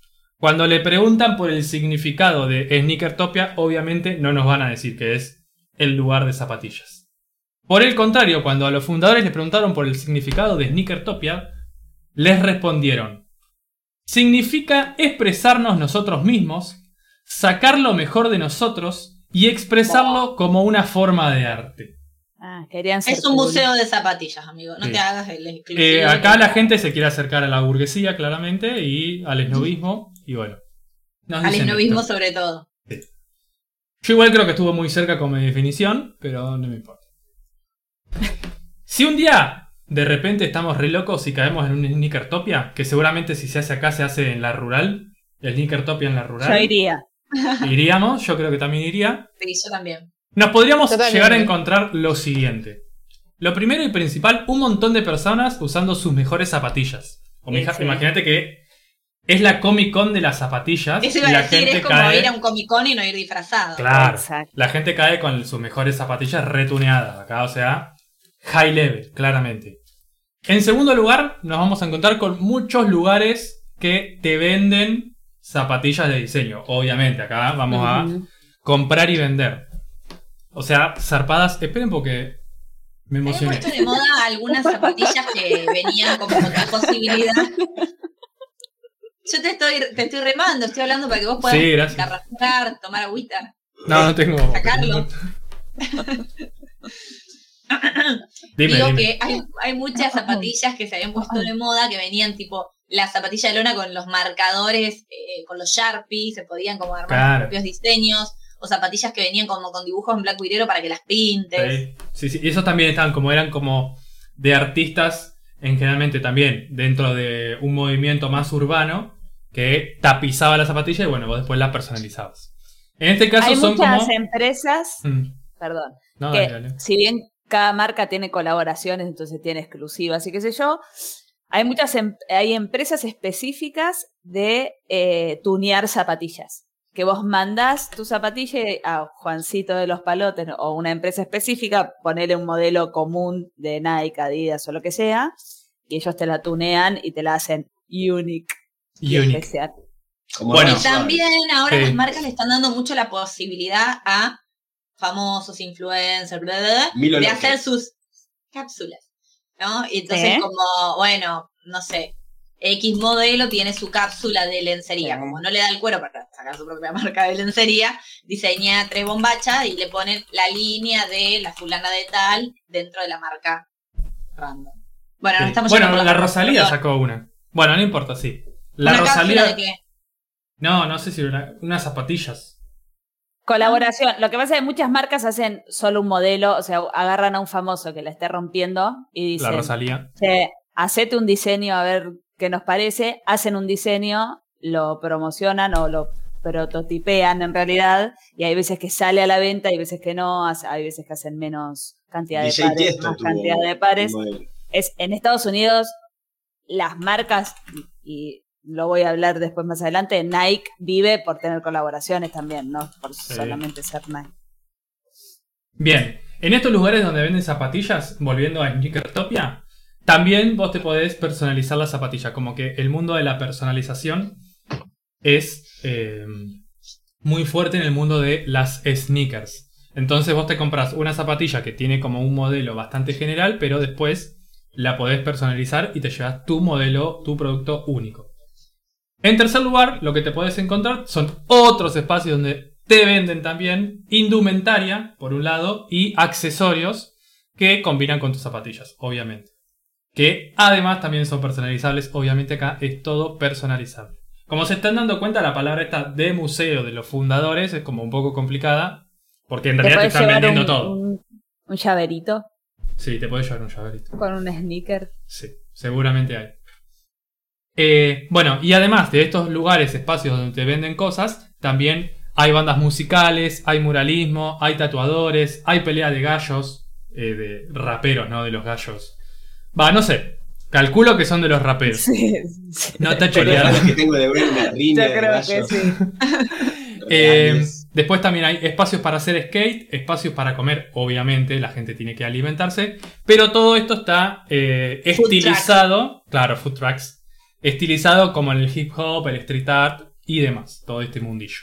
cuando le preguntan por el significado de Sneakertopia, obviamente no nos van a decir que es el lugar de zapatillas. Por el contrario, cuando a los fundadores les preguntaron por el significado de Sneakertopia, les respondieron, significa expresarnos nosotros mismos, sacar lo mejor de nosotros y expresarlo como una forma de arte. Ah, querían ser es un cool. museo de zapatillas, amigo. No Sí. te hagas el exclusivo. Eh, acá la gente se quiere acercar a la burguesía, claramente, y al esnovismo, y bueno. nos Al esnovismo esto. sobre todo. Yo igual creo que estuvo muy cerca con mi definición, pero no me importa. <laughs> Si un día de repente estamos re locos y caemos en un Sneakertopia, que seguramente si se hace acá se hace en la rural, el Sneakertopia en la rural, Yo iría. <laughs> iríamos, yo creo que también iría. Sí, yo también. Nos podríamos llegar a encontrar lo siguiente. Lo primero y principal, un montón de personas usando sus mejores zapatillas. O Sí, sí. Imagínate que es la Comic Con de las zapatillas. Eso y iba a la decir, gente es como cae- ir a un Comic Con y no ir disfrazado. Claro. Exacto. La gente cae con sus mejores zapatillas retuneadas acá, o sea, high level, claramente. En segundo lugar, nos vamos a encontrar con muchos lugares que te venden zapatillas de diseño. Obviamente, acá vamos a comprar y vender. O sea, zarpadas. Esperen porque me emocioné. puesto de moda algunas zapatillas que venían como con otra posibilidad. <laughs> Yo te estoy, te estoy remando, estoy hablando para que vos puedas Sí, carrascar, tomar agüita. No, no tengo. Sacarlo. <coughs> Dime, Digo dime. que hay, hay muchas zapatillas que se habían puesto de moda que venían tipo la zapatilla de lona con los marcadores, eh, con los Sharpie, se podían como armar Claro. sus propios diseños, o zapatillas que venían como con dibujos en blanco y negro para que las pintes. Sí, sí, sí. Y esos también estaban como eran como de artistas, en generalmente también dentro de un movimiento más urbano que tapizaba la zapatilla y bueno, vos después la personalizabas. En este caso Hay son muchas como. empresas, Mm, perdón, no, que dale, dale. si bien cada marca tiene colaboraciones, entonces tiene exclusivas y qué sé yo, hay muchas em- hay empresas específicas de eh, tunear zapatillas. Que vos mandás tu zapatilla a Juancito de los Palotes o una empresa específica, ponele un modelo común de Nike, Adidas o lo que sea, y ellos te la tunean y te la hacen unique y Unique. especial. Bueno. Y también ahora Sí. las marcas le están dando mucho la posibilidad a famosos, influencers, bla, bla, de hacer sus cápsulas, ¿no? Y entonces como, bueno, no sé, X modelo tiene su cápsula de lencería, Sí. como no le da el cuero para sacar su propia <laughs> marca de lencería, diseña tres bombachas y le ponen la línea de la fulana de tal dentro de la marca random. Bueno, Sí. no estamos Bueno, la Rosalía perdón. sacó una. Bueno, no importa, sí. La ¿Una cápsula Rosalía. de qué? No, no sé si una- unas zapatillas. Colaboración. Lo que pasa es que muchas marcas hacen solo un modelo, o sea, agarran a un famoso que la esté rompiendo y La dicen, Rosalía. "Che, hacete un diseño a ver qué nos parece, hacen un diseño, lo promocionan o lo prototipean en realidad, y hay veces que sale a la venta, hay veces que no, hay veces que hacen menos cantidad de DJ pares, más tuvo cantidad de pares. Es, en Estados Unidos, las marcas, y lo voy a hablar después más adelante, Nike vive por tener colaboraciones también, no por Sí. solamente ser Nike. Bien, en estos lugares donde venden zapatillas, volviendo a Sneakertopia, También vos te podés personalizar la zapatilla, como que el mundo de la personalización es eh, muy fuerte en el mundo de las sneakers. Entonces vos te compras una zapatilla que tiene como un modelo bastante general, pero después la podés personalizar y te llevas tu modelo, tu producto único. En tercer lugar, lo que te podés encontrar son otros espacios donde te venden también indumentaria, por un lado, y accesorios que combinan con tus zapatillas, obviamente. Que además también son personalizables, obviamente acá es todo personalizable. Como se están dando cuenta, la palabra esta de museo de los fundadores es como un poco complicada, porque en ¿Te realidad te están vendiendo un, todo. un- un llaverito Sí, te puedes llevar un llaverito. con un sneaker? Sí, seguramente hay. Eh, bueno, y además de estos lugares, espacios donde te venden cosas, también hay bandas musicales, hay muralismo, hay tatuadores, hay pelea de gallos, eh, de raperos, ¿no? De los gallos. Va, no sé. Calculo que son de los raperos. Sí, sí. No está las que tengo de ver una <laughs> Yo de creo que sí. <laughs> Eh, después también hay espacios para hacer skate, espacios para comer, obviamente, la gente tiene que alimentarse, pero todo esto está eh, Food estilizado, claro, food trucks, estilizado como en el hip hop, el street art y demás, todo este mundillo.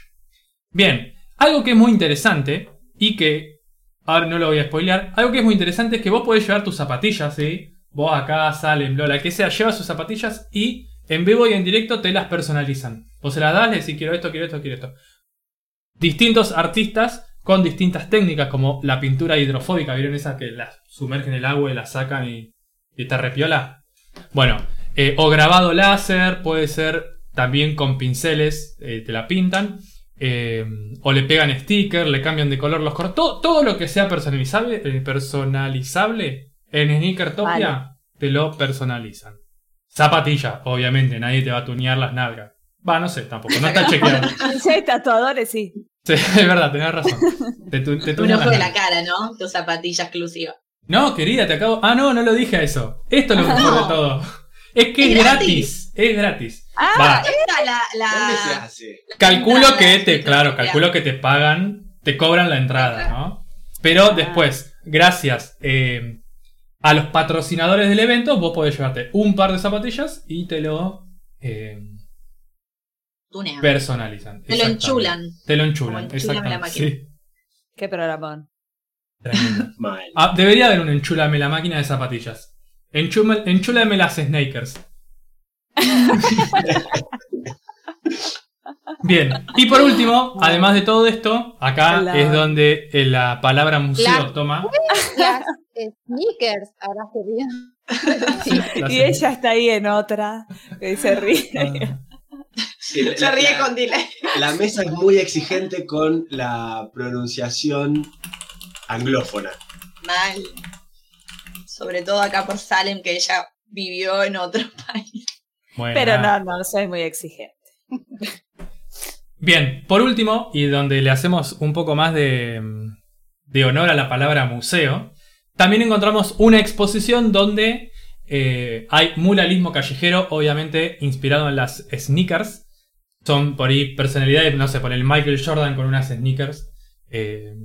Bien, algo que es muy interesante y que, ahora no lo voy a spoilear, algo que es muy interesante es que vos podés llevar tus zapatillas, ¿sí? Vos acá, salen, Lola, que sea, llevas sus zapatillas y en vivo y en directo te las personalizan. Vos se las das, le decís quiero esto, quiero esto, quiero esto distintos artistas con distintas técnicas, como la pintura hidrofóbica. ¿Vieron esa que la sumergen en el agua y la sacan y, te repiola? Bueno, eh, o grabado láser, puede ser también con pinceles, eh, te la pintan. eh, o le pegan sticker, le cambian de color los colores. Todo, todo lo que sea personalizable, personalizable en Sneakertopia te lo personalizan. Zapatilla, obviamente, nadie te va a tunear las nalgas. Va, no sé tampoco, no está <laughs> chequeado. <laughs> Hay tatuadores, sí. Sí, <laughs> es verdad, tenés razón. Te, tu- te Un ojo de la cara, ¿no? Tu zapatilla exclusiva. No, querida, te acabo. Ah, no, no lo dije a eso. Esto es lo mejor No. de todo. Es que es Es gratis. gratis. Es gratis. Ah, Va, Esta la, ¿Dónde se hace? calculo que te, sí, claro, sí, calculo que te pagan, te cobran la entrada, ¿no? Pero Ah. después, gracias eh, a los patrocinadores del evento, vos podés llevarte un par de zapatillas y te lo eh, Tunean. personalizan. Te lo enchulan. Te lo enchulan, la exactamente. máquina. Sí, qué programón. <laughs> Ah, debería haber un enchúlame la máquina de zapatillas. Enchúme- enchúlame las snakers. <laughs> <laughs> Bien, y por último, además de todo esto, acá es donde eh, la palabra museo La- toma. Las sneakers habrás querido. las- Y ella está ahí en otra, que se ríe. Ah, Sí, la- Se ríe la- con delay. La mesa es muy exigente con la pronunciación anglófona. Mal. Sobre todo acá por Salem, que ella vivió en otro <laughs> país. bueno, Pero no, no, soy muy exigente. Bien, por último, y donde le hacemos un poco más de, de honor a la palabra museo, también encontramos una exposición donde eh, hay muralismo callejero, obviamente inspirado en las sneakers. Son por ahí personalidades, no sé, por el Michael Jordan con unas sneakers. Eh,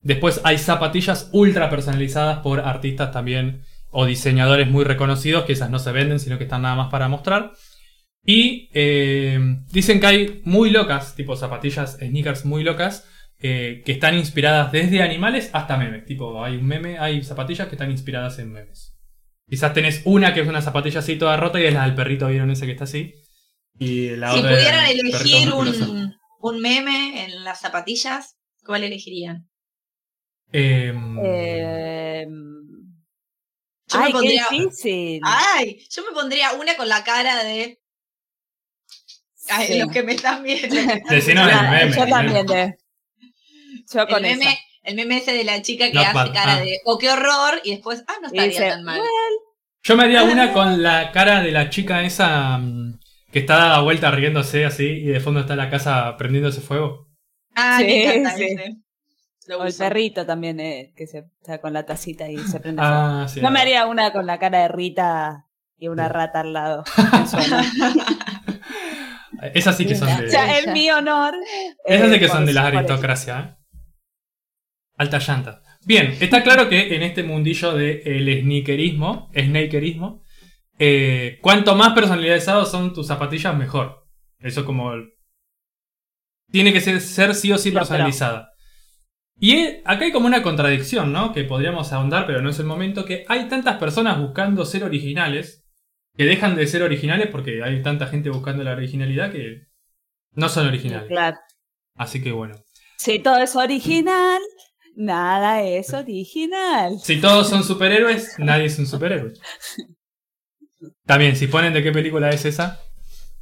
después hay zapatillas ultra personalizadas por artistas también o diseñadores muy reconocidos, que esas no se venden, sino que están nada más para mostrar. Y eh, dicen que hay muy locas, tipo zapatillas, sneakers muy locas, eh, que están inspiradas desde animales hasta memes. Tipo, hay un meme, hay zapatillas que están inspiradas en memes. Quizás tenés una que es una zapatilla así toda rota y es la del perrito, ¿vieron ese que está así? Y la Si otra pudieran elegir un, un meme en las zapatillas, ¿cuál elegirían? Em, Eh, Yo me pondría- qué difícil. Ay, yo me pondría una con la cara de. Ay, Sí. los que me están viendo. <laughs> Decinos el Ah, meme. Yo el también meme. de. Yo El con meme, esa. el meme ese de la chica que Not hace bad, cara ah. de, oh, qué horror, y después, ah, no estaría dice, tan mal. Yo me haría una con la cara de la chica esa mm, que está dada vuelta riéndose así y de fondo está la casa prendiéndose fuego. Ah, Sí, me encanta sí. ese. Lo O el perrito también, eh, que se está con la tacita y se prende fuego. Ah, sí. No me haría una con la cara de Rita y una rata al lado. <laughs> Esas sí que son O de. sea, en mi honor. Esas eh, sí que son por- de la por eso. aristocracia, ¿eh? Alta llanta. Bien, está claro que en este mundillo del sneakerismo, snakerismo, eh, cuanto más personalizados son tus zapatillas, mejor. Eso como... el- Tiene que ser, ser sí o sí personalizada. Y eh, acá hay como una contradicción, ¿no? Que podríamos ahondar, pero no es el momento, que hay tantas personas buscando ser originales, que dejan de ser originales porque hay tanta gente buscando la originalidad que no son originales. Claro. Así que bueno. Si todo es original, nada es original. Si todos son superhéroes, nadie es un superhéroe. También, si ponen de qué película es esa,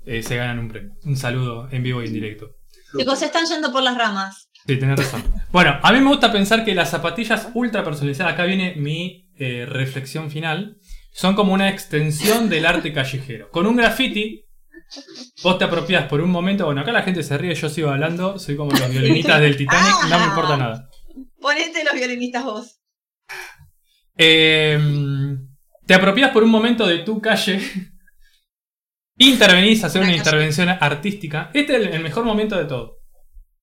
eh, se ganan un premio. Un saludo en vivo y en directo. Chicos, se están yendo por las ramas. Sí, tenés razón. Bueno, a mí me gusta pensar que las zapatillas ultra personalizadas, acá viene mi eh, reflexión final, son como una extensión del arte callejero. Con un graffiti, vos te apropias por un momento, bueno, acá la gente se ríe, yo sigo hablando, soy como los violinistas del Titanic, no me importa nada. Ponete los violinistas vos. Eh, te apropias por un momento de tu calle. Intervenís, hacer una intervención artística. Este es el, mejor momento de todo.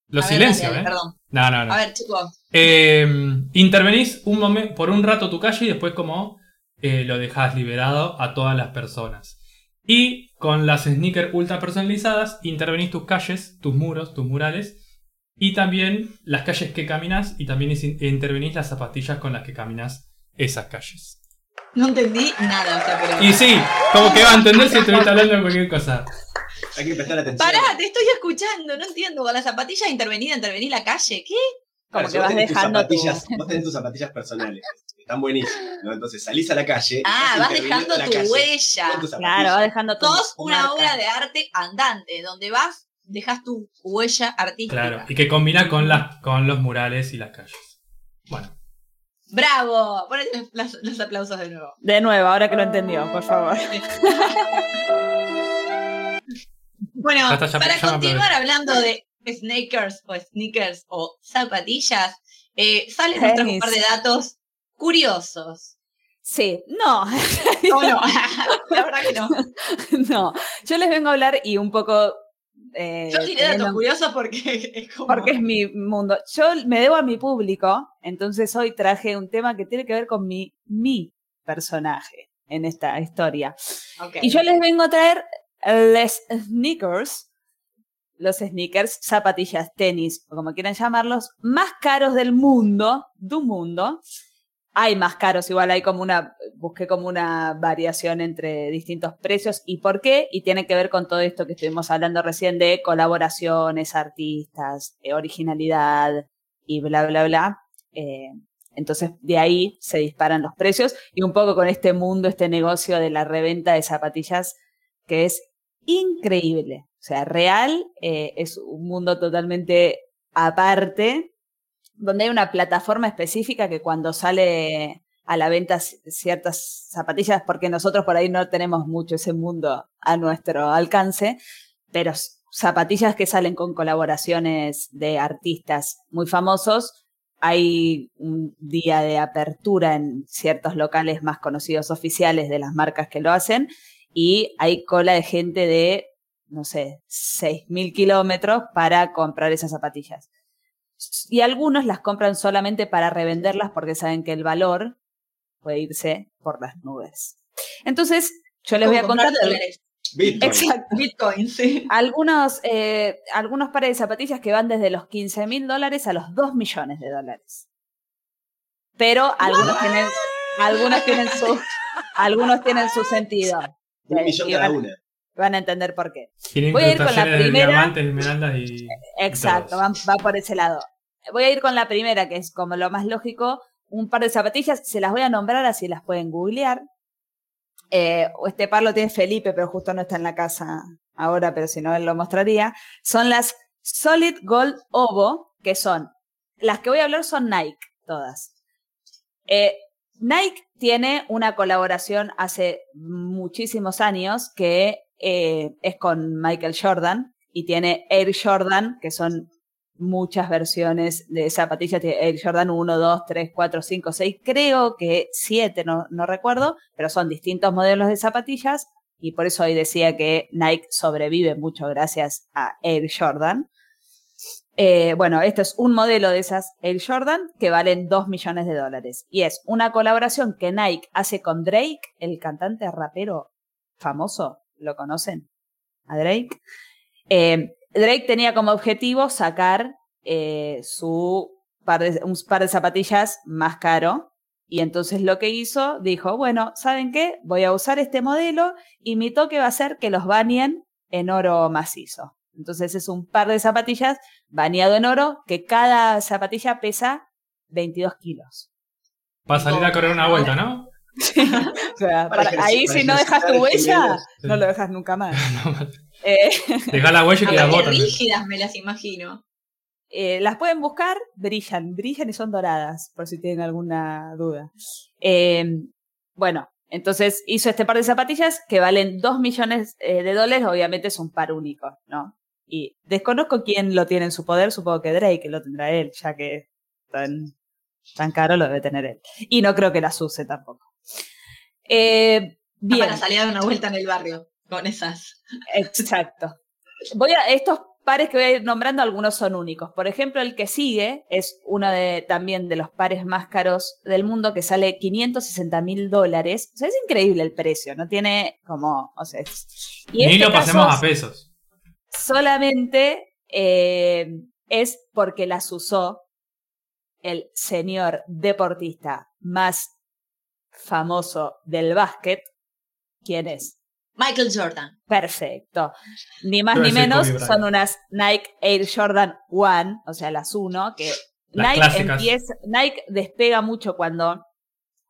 Los silencios, ¿eh? Perdón. No, no, no. A ver, chicos. Eh, intervenís un por un rato tu calle y después como eh, lo dejas liberado a todas las personas. Y con las sneakers ultra personalizadas, intervenís tus calles, tus muros, tus murales. Y también las calles que caminas y también intervenís las zapatillas con las que caminas esas calles. No entendí nada hasta por Y sí, como que va a entender si estuviste hablando de cualquier cosa. Hay que prestar atención. Pará, te estoy escuchando, no entiendo. Con las zapatillas intervenida, intervenir la calle. ¿Qué? Claro, Como si que vas tenés tus dejando tu- zapatillas, Vos tenés tus zapatillas personales. que Están buenísimas. ¿no? Entonces salís a la calle. Ah, vas dejando tu calle huella. Claro, zapatillas. va dejando tu Sos una marca. obra de arte andante, donde vas, dejas tu huella artística. Claro, y que combina con, las, con los murales y las calles. Bueno, ¡Bravo! Ponete los, los aplausos de nuevo. De nuevo, ahora que lo entendió, por favor. Bueno, Ya está, ya- para ya continuar hablando de sneakers o sneakers o zapatillas, eh, Sales nos trajo un par de datos curiosos. Sí, no, ¿O <laughs> no? <laughs> La verdad que no. no. Yo les vengo a hablar y un poco. eh, Yo tiré datos teniendo- curiosos porque <laughs> es como... porque es mi mundo. Yo me debo a mi público, entonces hoy traje un tema que tiene que ver con mi, mi personaje en esta historia. Ok. Y yo les vengo a traer les sneakers, los sneakers, zapatillas, tenis, o como quieran llamarlos, más caros del mundo, de un mundo. Hay más caros, igual hay como una, busqué como una variación entre distintos precios y por qué, y tiene que ver con todo esto que estuvimos hablando recién de colaboraciones, artistas, eh, originalidad y bla, bla, bla. Eh, entonces, de ahí se disparan los precios y un poco con este mundo, este negocio de la reventa de zapatillas que es increíble. O sea, real eh, es un mundo totalmente aparte, donde hay una plataforma específica que cuando sale a la venta ciertas zapatillas, porque nosotros por ahí no tenemos mucho ese mundo a nuestro alcance, pero zapatillas que salen con colaboraciones de artistas muy famosos. Hay un día de apertura en ciertos locales más conocidos oficiales de las marcas que lo hacen y hay cola de gente de, no sé, 6.000 kilómetros para comprar esas zapatillas. Y algunos las compran solamente para revenderlas porque saben que el valor puede irse por las nubes. Entonces, yo les voy a contar... Bitcoin. Exacto. Bitcoin, sí. Algunos, eh, algunos pares de zapatillas que van desde los 15 mil dólares a los 2 millones de dólares. Pero algunos tienen, algunos tienen su, algunos tienen su sentido. Un millón cada una. Van a entender por qué. Voy a ir con la de primera. y. Exacto, va por ese lado. Voy a ir con la primera, que es como lo más lógico. Un par de zapatillas, se las voy a nombrar así las pueden googlear. Eh, este par lo tiene Felipe, pero justo no está en la casa ahora, pero si no, él lo mostraría. Son las Solid Gold Ovo, que son, las que voy a hablar son Nike, todas. Eh, Nike tiene una colaboración hace muchísimos años que eh, es con Michael Jordan y tiene Air Jordan, que son muchas versiones de zapatillas. Air Jordan 1, 2, 3, 4, 5, 6, creo que 7, no, no recuerdo, pero son distintos modelos de zapatillas y por eso hoy decía que Nike sobrevive mucho gracias a Air Jordan. Eh, bueno, esto es un modelo de esas Air Jordan que valen 2 millones de dólares. Y es una colaboración que Nike hace con Drake, el cantante rapero famoso. ¿Lo conocen? A Drake. Eh, Drake tenía como objetivo sacar eh, su par de- un par de zapatillas más caro. Y entonces lo que hizo, dijo, bueno, ¿saben qué? Voy a usar este modelo y mi toque va a ser que los bañen en oro macizo. Entonces es un par de zapatillas bañado en oro que cada zapatilla pesa 22 kilos. Para salir a correr una vuelta, ¿no? <laughs> O sea, Para para- ejercitar- ahí si no dejas tu huella, no lo dejas nunca <laughs> más. Eh, Deja la huella y vos también. rígidas me las imagino. Eh, las pueden buscar, brillan, brillan y son doradas, por si tienen alguna duda. Eh, bueno, entonces hizo este par de zapatillas que valen 2 millones eh, de dólares, obviamente es un par único, ¿no? Y desconozco quién lo tiene en su poder, supongo que Drake lo tendrá él, ya que tan, tan caro lo debe tener él. Y no creo que las use tampoco. Eh, bien. Para salir a dar una vuelta en el barrio con esas. Exacto. Voy a, estos pares que voy a ir nombrando, algunos son únicos. Por ejemplo, el que sigue es uno de, también de los pares más caros del mundo que sale 560 mil dólares. O sea, es increíble el precio, no tiene como, o sea, es- y Ni este lo pasemos caso a pesos. solamente eh, es porque las usó el señor deportista más famoso del básquet. ¿Quién es? Michael Jordan. Perfecto. Ni más ni menos son unas Nike Air Jordan One, o sea, las uno, que Las Nike clásicas. empieza, Nike despega mucho cuando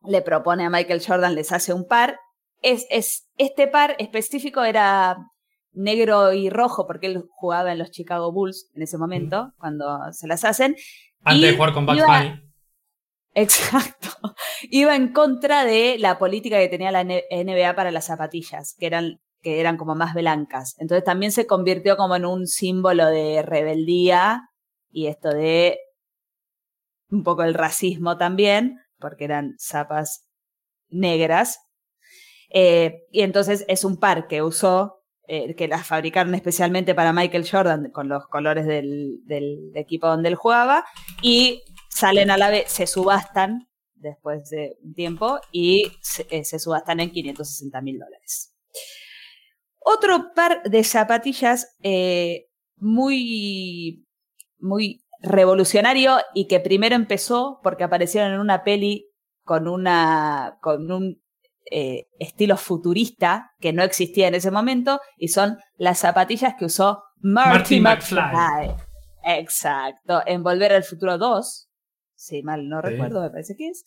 le propone a Michael Jordan, les hace un par. Es, es, este par específico era negro y rojo, porque él jugaba en los Chicago Bulls en ese momento, cuando se las hacen. Antes Y de jugar con Bugs Bunny. Exacto. <laughs> Iba en contra de la política que tenía la NBA para las zapatillas, que eran, que eran como más blancas. Entonces también se convirtió como en un símbolo de rebeldía y esto de un poco el racismo también, porque eran zapas negras. Eh, y entonces es un par que usó, eh, que las fabricaron especialmente para Michael Jordan con los colores del, del equipo donde él jugaba y salen a la vez, se subastan después de un tiempo y se, eh, se subastan en 560 mil dólares. Otro par de zapatillas eh, muy, muy revolucionario y que primero empezó porque aparecieron en una peli con una con un eh, estilo futurista que no existía en ese momento y son las zapatillas que usó Marty, Marty McFly. Exacto, en Volver al Futuro 2, si mal no Sí. recuerdo, me parece que es,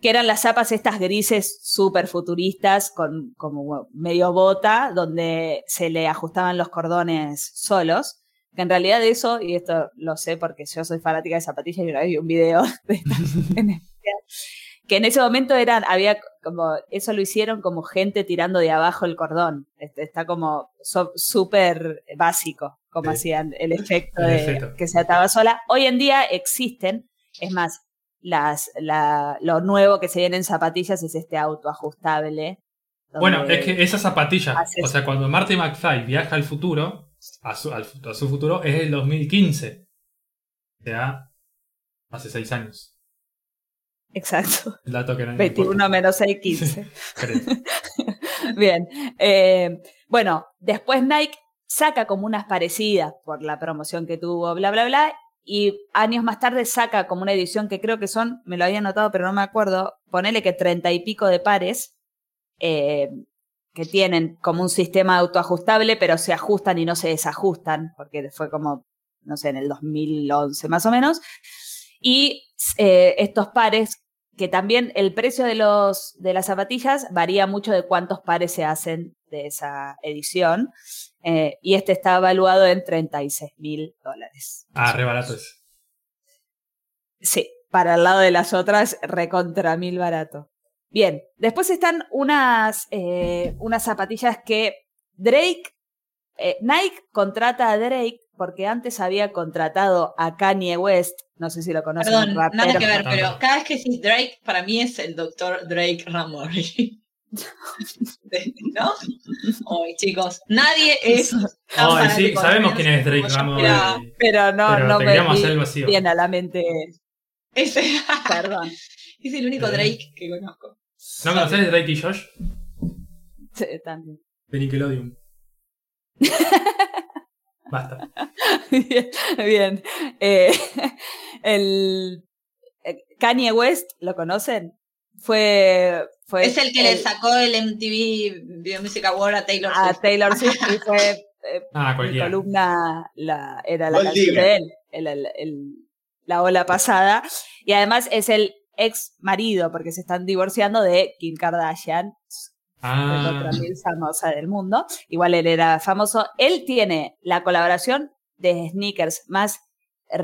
que eran las zapas estas grises súper futuristas con como medio bota, donde se le ajustaban los cordones solos. Que en realidad eso, y esto lo sé porque yo soy fanática de zapatillas y una vez vi un video <laughs> de estas <laughs> en que en ese momento eran, había como, eso lo hicieron como gente tirando de abajo el cordón. Este, está como so- súper básico, como Sí. hacían el efecto de que se ataba sola. Hoy en día existen, es más, las, la, lo nuevo que se viene en zapatillas es este autoajustable. Bueno, donde- es que esas zapatillas, haces- o sea, cuando Marty McFly viaja al futuro, a su, al fu- a su futuro, es el 2015. O sea, hace seis años. Exacto. El dato que no me 21 importa. menos 6, 15. Creo. <laughs> Bien. eh, bueno, después Nike saca como unas parecidas por la promoción que tuvo, bla, bla, bla. Y años más tarde saca como una edición que creo que son, me lo había anotado, pero no me acuerdo. Ponele que treinta y pico de pares eh, que tienen como un sistema autoajustable, pero se ajustan y no se desajustan, porque fue como, no sé, en el 2011 más o menos. Y eh, estos pares que también el precio de los de las zapatillas varía mucho de cuántos pares se hacen de esa edición. Eh, y este está evaluado en 36 mil dólares. Ah, re barato es. Sí, para el lado de las otras, recontra mil barato. Bien, después están unas, eh, unas zapatillas que Drake, eh, Nike contrata a Drake porque antes había contratado a Kanye West, no sé si lo conocen, Perdón, nada que ver, pero cada vez que decís Drake, para mí es el doctor Drake Ramory. <laughs> <laughs> ¿No? Hoy, chicos, nadie es. tan Ay, sí, sabemos quién es Drake Ramos. pero eh, Pero no, Pero no me viene a la mente. Ese Perdón. <laughs> es el único Eh. Drake que conozco. ¿No conoces Drake y Josh? Sí, también. De Nickelodeon. <laughs> Basta. Bien. bien. Eh, el eh, Kanye West, ¿lo conocen? Fue. fue Es el que le sacó el MTV Video Music Award a Taylor a Swift. Taylor Swift y fue <laughs> eh, Ah, mi columna la, era la Gold canción de él, el- el- el- la ola pasada. Y además es el ex marido, porque se están divorciando de Kim Kardashian, la Ah, otra mil famosa del mundo. Igual él era famoso. Él tiene la colaboración de sneakers más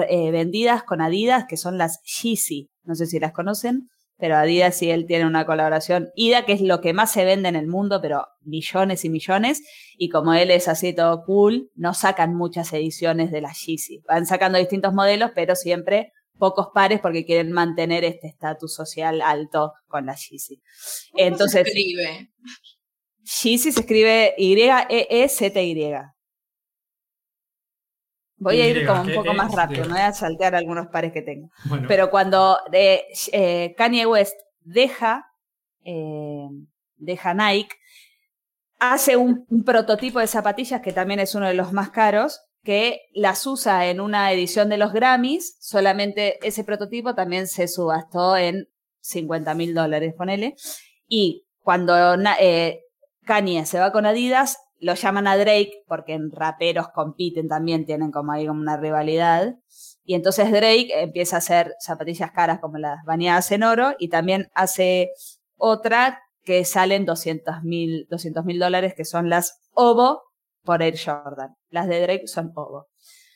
eh, vendidas con Adidas, que son las Yeezy. No sé si las conocen, pero Adidas y él tienen una colaboración. Ida, que es lo que más se vende en el mundo, pero millones y millones. Y como él es así todo cool, no sacan muchas ediciones de las Yeezy. Van sacando distintos modelos, pero siempre pocos pares porque quieren mantener este estatus social alto con las Yeezy. ¿Cómo se Entonces, escribe? Yeezy se escribe E Y-E-E-Z-Y. Voy a ir como un poco más rápido, Z. me voy a saltear algunos pares que tengo. bueno. Pero cuando eh, eh, Kanye West deja, eh, deja Nike, hace un, un prototipo de zapatillas que también es uno de los más caros, que las usa en una edición de los Grammys, solamente ese prototipo también se subastó en 50 mil dólares, ponele. Y cuando Kanye se va con Adidas, lo llaman a Drake, porque en raperos compiten también, tienen como ahí como una rivalidad. Y entonces Drake empieza a hacer zapatillas caras como las bañadas en oro y también hace otra que salen 200 mil dólares, que son las Ovo por Air Jordan. Las de Drake son Ovo.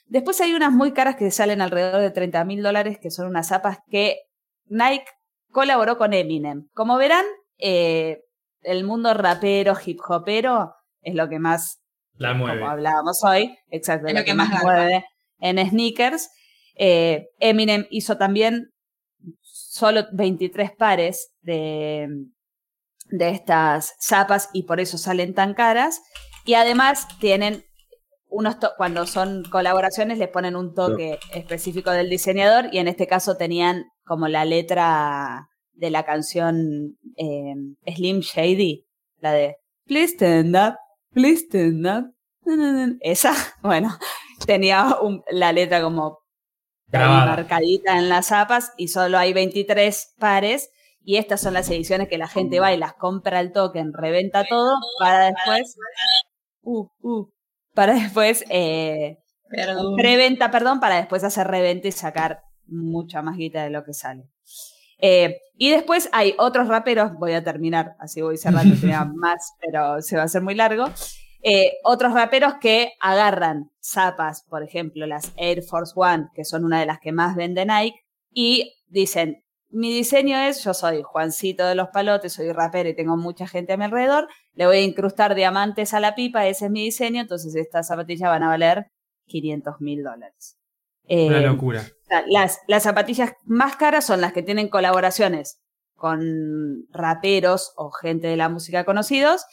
Después hay unas muy caras que salen alrededor de 30 mil dólares, que son unas zapas que Nike colaboró con Eminem. Como verán, eh, el mundo rapero, hip hopero, es lo que más la mueve. como hablábamos hoy, exacto, Es lo lo que que más más mueve en sneakers. Eh, Eminem hizo también solo 23 pares de, de estas zapas y por eso salen tan caras. Y además tienen unos to- cuando son colaboraciones les ponen un toque específico del diseñador y en este caso tenían como la letra de la canción eh, Slim Shady, la de Please stand up, please stand up. Esa, <laughs> bueno, tenía un- la letra como marcadita en las zapas y solo hay 23 pares y estas son las ediciones que la gente va y las compra al token, reventa todo para después uh, uh, para después eh, Perdón. preventa, perdón, para después hacer reventa y sacar mucha más guita de lo que sale. Eh, y después hay otros raperos, voy a terminar, así voy cerrando, tenía <laughs> más, pero se va a hacer muy largo. Eh, otros raperos que agarran zapas, por ejemplo, las Air Force One, que son una de las que más vende Nike, y dicen, mi diseño es, yo soy Juancito de los Palotes, soy rapero y tengo mucha gente a mi alrededor, le voy a incrustar diamantes a la pipa, ese es mi diseño, entonces estas zapatillas van a valer 500 mil dólares. Eh, Una locura. Las, las zapatillas más caras son las que tienen colaboraciones con raperos o gente de la música conocidos.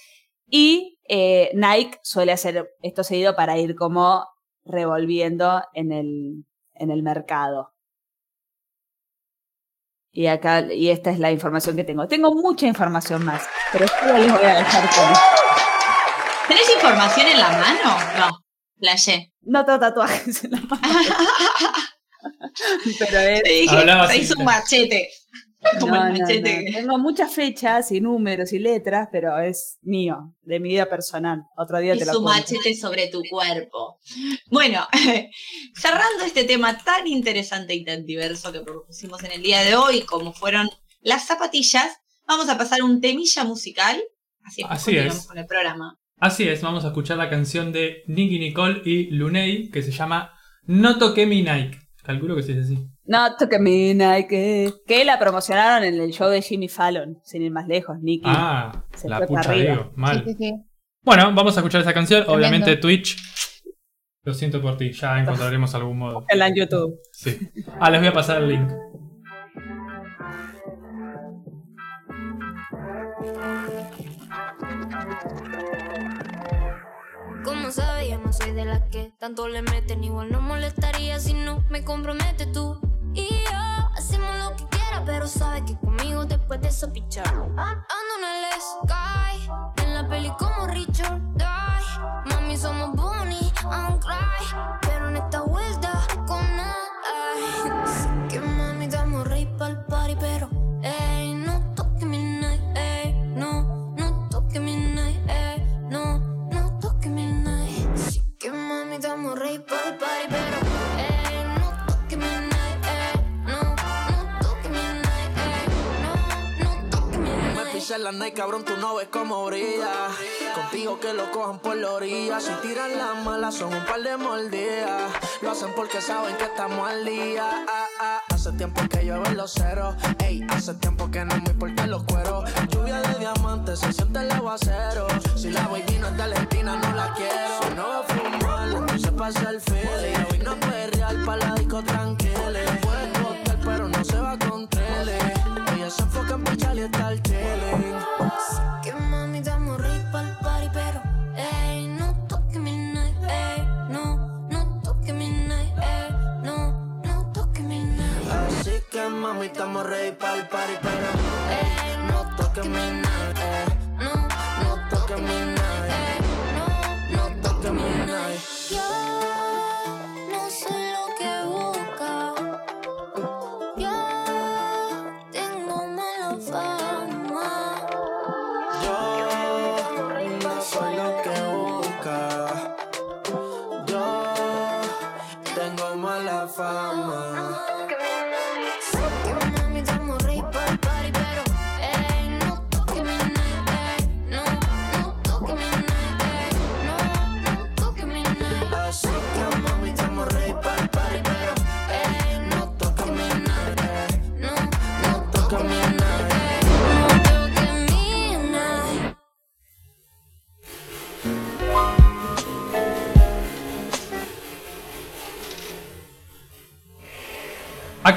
Y eh, Nike suele hacer esto seguido para ir como revolviendo en el, en el mercado. Y acá, y esta es la información que tengo. Tengo mucha información más, pero solo les voy a dejar con. ¿Tenés información en la mano? No, playé. No tengo tatuajes en la <laughs> pero es, Te dije, hizo un machete. <laughs> Como No, el machete. no. Tengo muchas fechas y números y letras, pero es mío, de mi vida personal. Otro día Y te lo su cuento. machete sobre tu cuerpo. Bueno, <laughs> cerrando este tema tan interesante y tan diverso que propusimos en el día de hoy, como fueron las zapatillas, vamos a pasar un temilla musical. Así, después Así continuamos es. con el programa. Así es, vamos a escuchar la canción de Nicky Nicole y Luney que se llama No toqué mi Nike. Calculo que sí es así. No toque mi Nike. Que la promocionaron en el show de Jimmy Fallon, sin ir más lejos, Nicky. Ah, Se la pucha digo, mal. Sí, sí, sí. Bueno, vamos a escuchar esa canción. Tremendo. Obviamente Twitch. Lo siento por ti, ya <laughs> encontraremos algún modo. En la YouTube. Sí. Ah, les voy a pasar el link. Problema, soy de las que tanto le meten. Igual no molestaría si no me compromete tú. Y yo hacemos lo que quiera, pero sabes que conmigo después de eso pichar. Ando en el sky, en la peli como Richard Die. Mami, somos Bonnie and Cry, pero en esta vuelta La cabrón, tú no ves cómo brilla. Contigo que lo cojan por la orilla. Si tiran las malas, son un par de mordidas. Lo hacen porque saben que estamos al día. Ah, ah. Hace tiempo que llueven los ceros. Ey, hace tiempo que no me importan los cueros. Lluvia de diamantes, se siente el aguacero. Si la baby no es de Argentina, no la quiero. Si no va a fumar, entonces pasa el feeling. Hoy no puede real pa' la disco tranquila. Puede costar, pero no se va con tele. Ella se enfoca en pichar y estar chilling. Que mami estamos rey pa'l party, pero ey, no toque mi night, ey, no, no toque mi night, ey, no, no toque mi night. Así que mami, estamos ready para el party, pero ey, no toques mi night, tengo mala fama.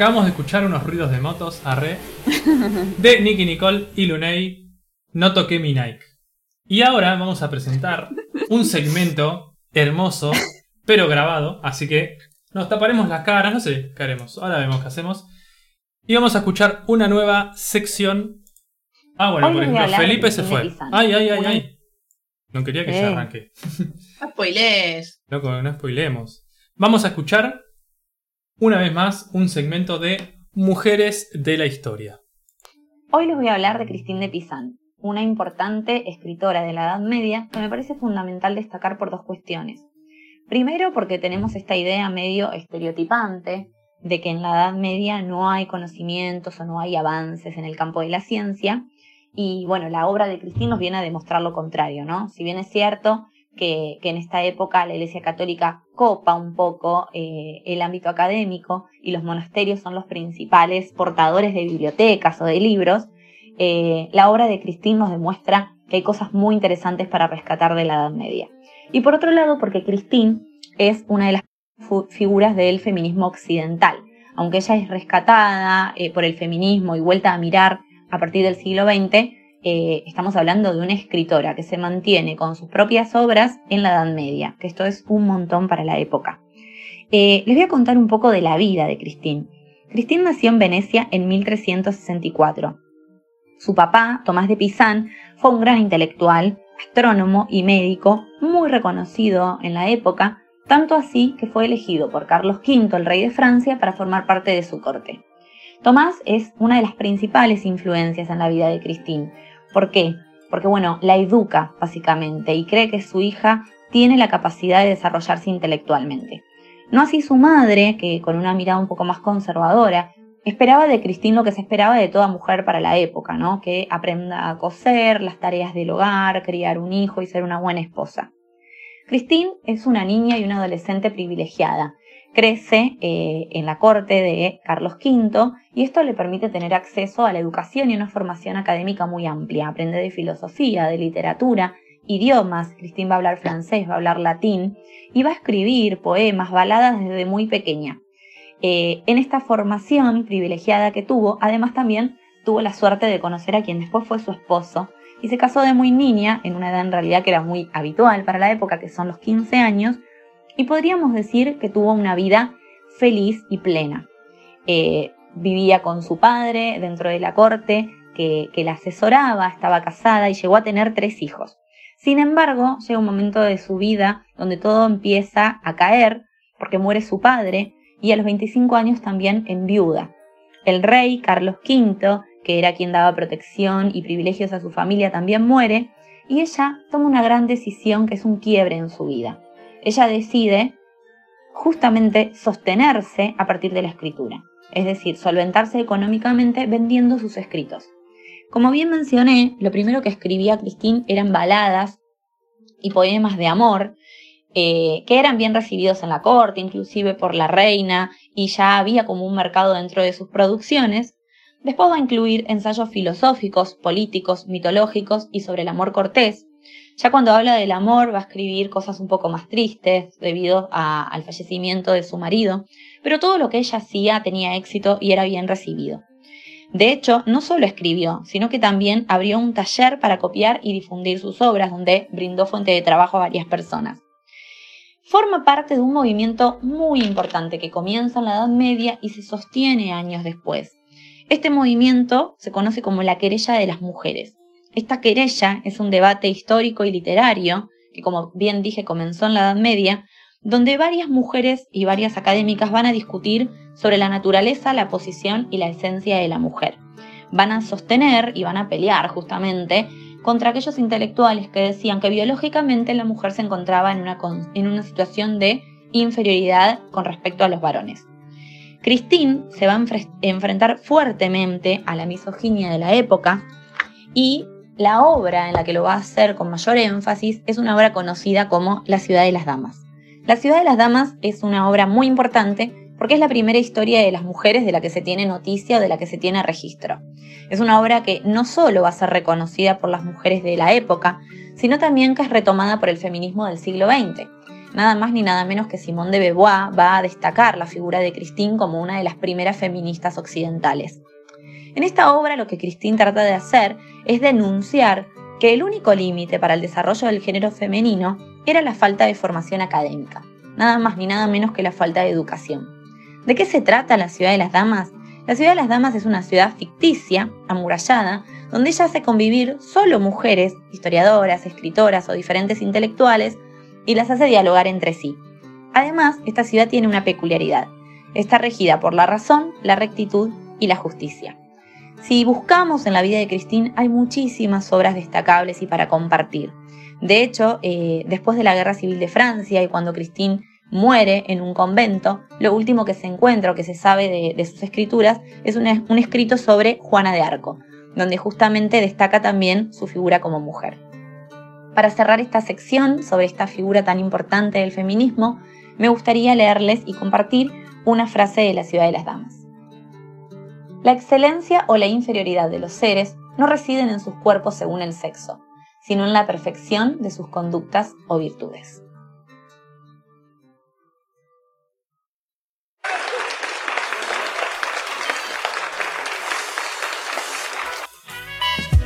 Acabamos de escuchar unos ruidos de motos, arre, de Nicky Nicole y Luney, No toqué mi Nike. Y ahora vamos a presentar un segmento hermoso, pero grabado, así que nos taparemos las caras, no sé qué haremos, ahora vemos qué hacemos. Y vamos a escuchar una nueva sección. Ah, bueno, Hoy por ejemplo, Felipe se fue. Ay, ay, ay, ay. No quería que Eh. ya arranque. No spoilees. Loco, no spoilemos. Vamos a escuchar una vez más un segmento de Mujeres de la Historia. Hoy les voy a hablar de Christine de Pizan, una importante escritora de la Edad Media que me parece fundamental destacar por dos cuestiones. Primero, porque tenemos esta idea medio estereotipante de que en la Edad Media no hay conocimientos o no hay avances en el campo de la ciencia. Y bueno, la obra de Christine nos viene a demostrar lo contrario, ¿no? Si bien es cierto que, en esta época la Iglesia Católica copa un poco eh, el ámbito académico y los monasterios son los principales portadores de bibliotecas o de libros, eh, la obra de Christine nos demuestra que hay cosas muy interesantes para rescatar de la Edad Media. Y por otro lado, porque Christine es una de las figuras del feminismo occidental. Aunque ella es rescatada eh, por el feminismo y vuelta a mirar a partir del siglo XX, eh, estamos hablando de una escritora que se mantiene con sus propias obras en la Edad Media, que esto es un montón para la época. Eh, les voy a contar un poco de la vida de Christine. Christine nació en Venecia en 1364. Su papá, Tomás de Pizan, fue un gran intelectual, astrónomo y médico muy reconocido en la época, tanto así que fue elegido por Carlos V, el rey de Francia, para formar parte de su corte. Tomás es una de las principales influencias en la vida de Christine. ¿Por qué? Porque, bueno, la educa básicamente y cree que su hija tiene la capacidad de desarrollarse intelectualmente. No así su madre, que con una mirada un poco más conservadora, esperaba de Christine lo que se esperaba de toda mujer para la época, ¿no? Que aprenda a coser, las tareas del hogar, criar un hijo y ser una buena esposa. Christine es una niña y una adolescente privilegiada. Crece eh, en la corte de Carlos V y esto le permite tener acceso a la educación y una formación académica muy amplia. Aprende de filosofía, de literatura, idiomas. Christine va a hablar francés, va a hablar latín y va a escribir poemas, baladas desde muy pequeña. Eh, en esta formación privilegiada que tuvo, además también tuvo la suerte de conocer a quien después fue su esposo, y se casó de muy niña, en una edad en realidad que era muy habitual para la época, que son los 15 años, y podríamos decir que tuvo una vida feliz y plena. Eh, vivía con su padre dentro de la corte, que, la asesoraba, estaba casada y llegó a tener tres hijos. Sin embargo, llega un momento de su vida donde todo empieza a caer, porque muere su padre, y a los 25 años también enviuda. El rey Carlos V, que era quien daba protección y privilegios a su familia, también muere, y ella toma una gran decisión que es un quiebre en su vida. Ella decide justamente sostenerse a partir de la escritura, es decir, solventarse económicamente vendiendo sus escritos. Como bien mencioné, lo primero que escribía Christine eran baladas y poemas de amor, eh, que eran bien recibidos en la corte, inclusive por la reina, y ya había como un mercado dentro de sus producciones. Después va a incluir ensayos filosóficos, políticos, mitológicos y sobre el amor cortés. Ya cuando habla del amor va a escribir cosas un poco más tristes debido al fallecimiento de su marido, pero todo lo que ella hacía tenía éxito y era bien recibido. De hecho, no solo escribió, sino que también abrió un taller para copiar y difundir sus obras, donde brindó fuente de trabajo a varias personas. Forma parte de un movimiento muy importante que comienza en la Edad Media y se sostiene años después. Este movimiento se conoce como la querella de las mujeres. Esta querella es un debate histórico y literario, que como bien dije comenzó en la Edad Media, donde varias mujeres y varias académicas van a discutir sobre la naturaleza, la posición y la esencia de la mujer. Van a sostener y van a pelear justamente contra aquellos intelectuales que decían que biológicamente la mujer se encontraba en una, en una situación de inferioridad con respecto a los varones. Christine se va a enfre- enfrentar fuertemente a la misoginia de la época y la obra en la que lo va a hacer con mayor énfasis es una obra conocida como La ciudad de las damas. La ciudad de las damas es una obra muy importante porque es la primera historia de las mujeres de la que se tiene noticia o de la que se tiene registro. Es una obra que no solo va a ser reconocida por las mujeres de la época, sino también que es retomada por el feminismo del siglo XX. Nada más ni nada menos que Simone de Beauvoir va a destacar la figura de Christine como una de las primeras feministas occidentales. En esta obra lo que Christine trata de hacer es denunciar que el único límite para el desarrollo del género femenino era la falta de formación académica, nada más ni nada menos que la falta de educación. ¿De qué se trata la ciudad de las damas? La ciudad de las damas es una ciudad ficticia, amurallada, donde ella hace convivir solo mujeres, historiadoras, escritoras o diferentes intelectuales, y las hace dialogar entre sí. Además, esta ciudad tiene una peculiaridad. Está regida por la razón, la rectitud y la justicia. Si buscamos en la vida de Christine, hay muchísimas obras destacables y para compartir. De hecho, eh, después de la Guerra Civil de Francia y cuando Christine muere en un convento, lo último que se encuentra o que se sabe de, sus escrituras es un escrito sobre Juana de Arco, donde justamente destaca también su figura como mujer. Para cerrar esta sección sobre esta figura tan importante del feminismo, me gustaría leerles y compartir una frase de la ciudad de las damas. La excelencia o la inferioridad de los seres no residen en sus cuerpos según el sexo, sino en la perfección de sus conductas o virtudes.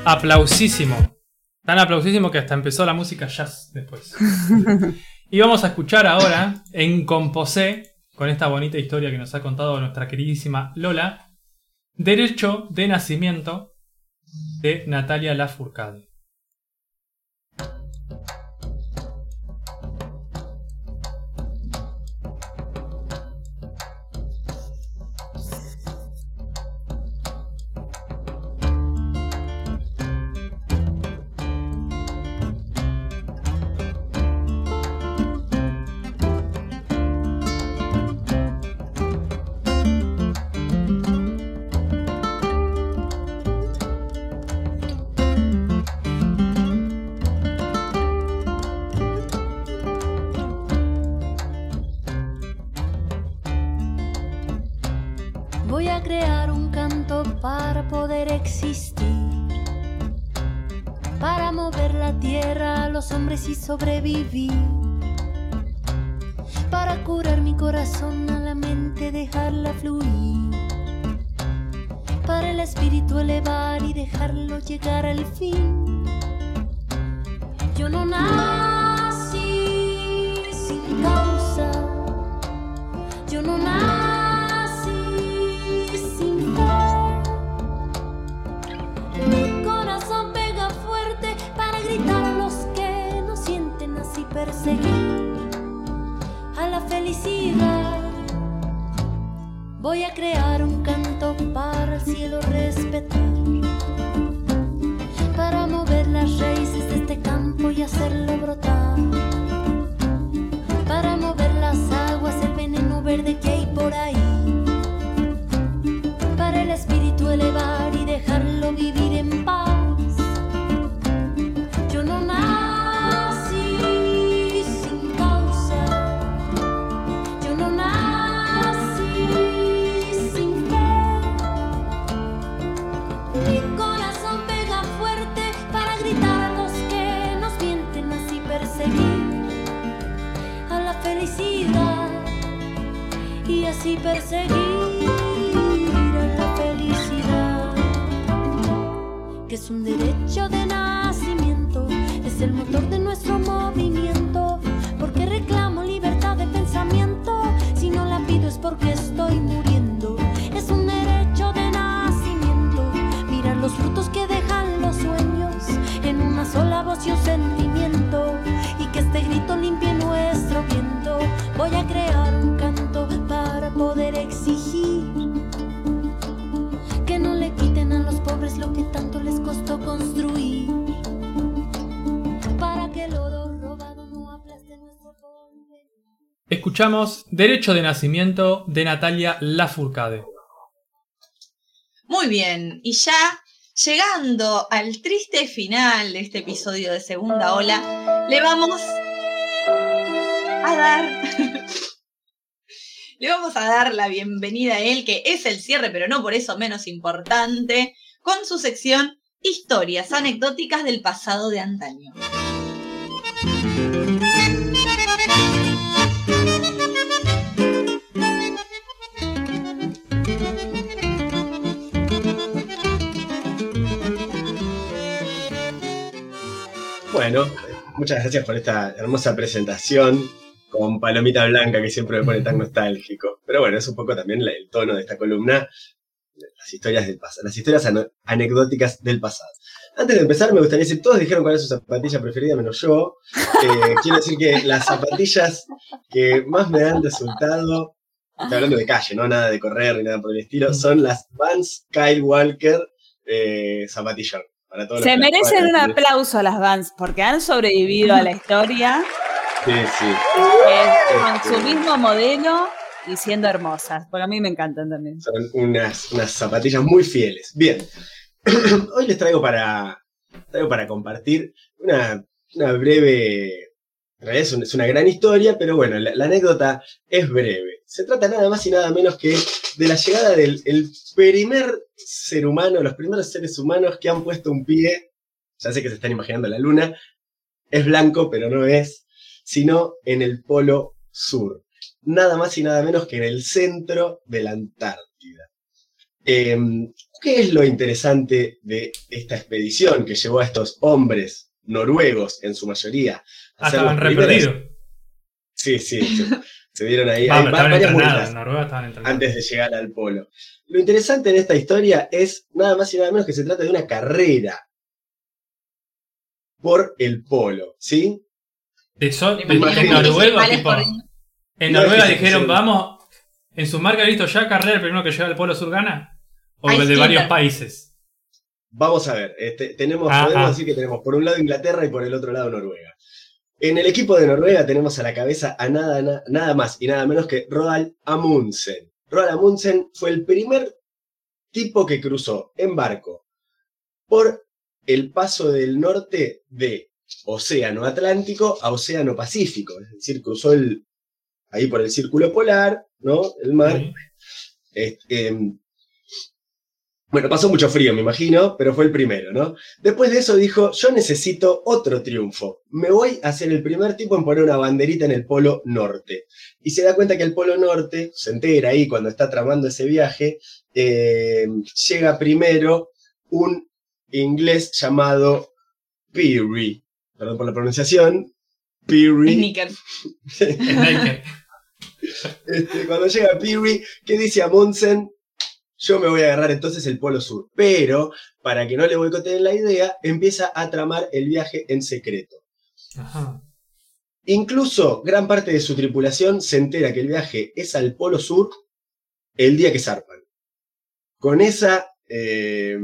Aplausísimo. Tan aplausísimo que hasta empezó la música jazz después. <laughs> y vamos a escuchar ahora en Composé, con esta bonita historia que nos ha contado nuestra queridísima Lola, Derecho de Nacimiento de Natalia Lafourcade. Escuchamos Derecho de Nacimiento de Natalia Lafourcade. Muy bien, y ya llegando al triste final de este episodio de Segunda Ola, le vamos a dar. <laughs> le vamos a dar la bienvenida a él, que es el cierre, pero no por eso menos importante, con su sección Historias anecdóticas del pasado de antaño. Bueno, muchas gracias por esta hermosa presentación con palomita blanca que siempre me pone tan <laughs> nostálgico. Pero bueno, es un poco también el tono de esta columna, las historias del pasado, las historias anecdóticas del pasado. Antes de empezar, me gustaría decir, todos dijeron cuál es su zapatilla preferida, menos yo. Eh, <laughs> quiero decir que las zapatillas que más me han resultado, estoy hablando de calle, no nada de correr ni nada por el estilo, son las Vans Kyle Walker eh, zapatillón. Para todos los Se merecen un aplauso a las Vans porque han sobrevivido a la historia Sí, sí. eh, con su mismo modelo y siendo hermosas. Porque a mí me encantan también. Son unas, unas zapatillas muy fieles. Bien. <clears throat> Hoy les traigo para, traigo para compartir una, una breve. En realidad es, un- es una gran historia, pero bueno, la, la anécdota es breve. Se trata nada más y nada menos que de la llegada del el primer ser humano, los primeros seres humanos que han puesto un pie. Ya sé que se están imaginando la luna. Es blanco, pero no es. Sino en el polo sur nada más y nada menos que en el centro de la Antártida. Eh, ¿Qué es lo interesante de esta expedición que llevó a estos hombres noruegos, en su mayoría, a Ah, ser estaban repetidos. Sí, sí, sí. <laughs> se dieron ahí, estaban varias antes de llegar al polo. Lo interesante de esta historia es nada más y nada menos que se trata de una carrera por el polo, ¿sí? De so- de- Imagínate. en Noruega, tipo, en dijeron, vamos, en su marca visto ya carrera el primero que llega al polo sur gana. O Ahí de varios países. Vamos a ver, este, tenemos, Ah, podemos ah. decir que tenemos por un lado Inglaterra y por el otro lado Noruega. En el equipo de Noruega tenemos a la cabeza a nada, na- nada más y nada menos que Roald Amundsen. Roald Amundsen fue el primer tipo que cruzó en barco por el paso del norte de Océano Atlántico a Océano Pacífico, es decir, cruzó el, ahí por el círculo polar, ¿no? El mar, Sí. este, em, bueno, pasó mucho frío, me imagino, pero fue el primero, ¿no? Después de eso dijo, yo necesito otro triunfo. Me voy a ser el primer tipo en poner una banderita en el Polo Norte. Y se da cuenta que el Polo Norte, se entera ahí cuando está tramando ese viaje, eh, llega primero un inglés llamado Peary. perdón por la pronunciación, Peary, <laughs> <laughs> este, cuando llega Peary, ¿qué dice Amundsen? Yo me voy a agarrar entonces el Polo Sur. Pero, para que no le boicoteen la idea, empieza a tramar el viaje en secreto. Ajá. Incluso gran parte de su tripulación se entera que el viaje es al Polo Sur el día que zarpan. Con esa, eh,